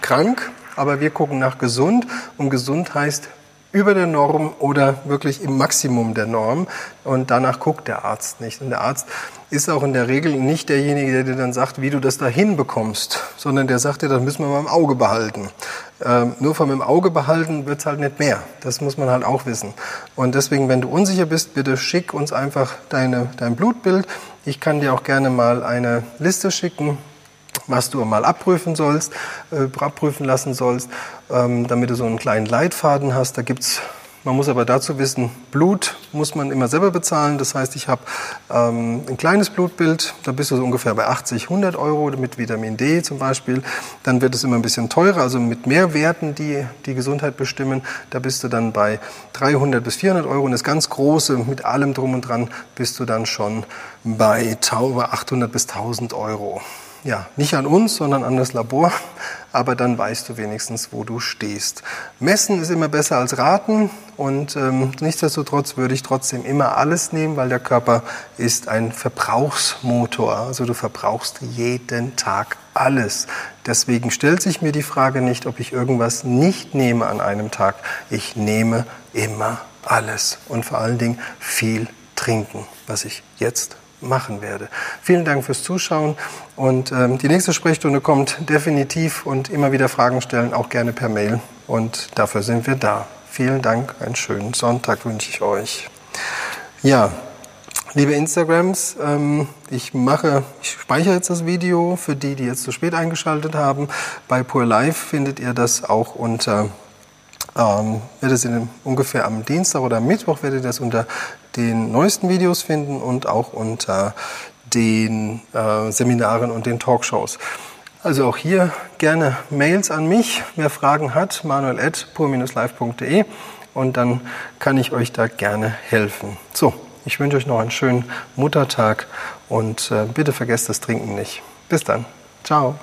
krank. Aber wir gucken nach gesund. Und gesund heißt über der Norm oder wirklich im Maximum der Norm. Und danach guckt der Arzt nicht. Und der Arzt ist auch in der Regel nicht derjenige, der dir dann sagt, wie du das da hinbekommst, sondern der sagt dir, das müssen wir mal im Auge behalten. Ähm, nur vom im Auge behalten wird's halt nicht mehr. Das muss man halt auch wissen. Und deswegen, wenn du unsicher bist, bitte schick uns einfach deine, dein Blutbild. Ich kann dir auch gerne mal eine Liste schicken was du mal abprüfen sollst, äh, abprüfen lassen sollst, ähm, damit du so einen kleinen Leitfaden hast. Da gibt's man muss aber dazu wissen, Blut muss man immer selber bezahlen. Das heißt, ich habe ähm, ein kleines Blutbild, da bist du so ungefähr bei 80, 100 Euro mit Vitamin D zum Beispiel. Dann wird es immer ein bisschen teurer, also mit mehr Werten, die die Gesundheit bestimmen. Da bist du dann bei 300 bis 400 Euro. Und das ganz große, mit allem drum und dran, bist du dann schon bei 800 bis 1000 Euro ja, nicht an uns, sondern an das Labor, aber dann weißt du wenigstens, wo du stehst. Messen ist immer besser als raten und ähm, nichtsdestotrotz würde ich trotzdem immer alles nehmen, weil der Körper ist ein Verbrauchsmotor. Also du verbrauchst jeden Tag alles. Deswegen stellt sich mir die Frage nicht, ob ich irgendwas nicht nehme an einem Tag. Ich nehme immer alles und vor allen Dingen viel trinken, was ich jetzt machen werde. Vielen Dank fürs Zuschauen und ähm, die nächste Sprechstunde kommt definitiv und immer wieder Fragen stellen, auch gerne per Mail und dafür sind wir da. Vielen Dank, einen schönen Sonntag wünsche ich euch. Ja, liebe Instagrams, ähm, ich mache, ich speichere jetzt das Video für die, die jetzt zu spät eingeschaltet haben. Bei Pure Life findet ihr das auch unter ähm, werdet ihr ungefähr am Dienstag oder Mittwoch werdet ihr das unter den neuesten Videos finden und auch unter den äh, Seminaren und den Talkshows. Also auch hier gerne Mails an mich, wer Fragen hat, manuel.pur-live.de und dann kann ich euch da gerne helfen. So, ich wünsche euch noch einen schönen Muttertag und äh, bitte vergesst das Trinken nicht. Bis dann. Ciao.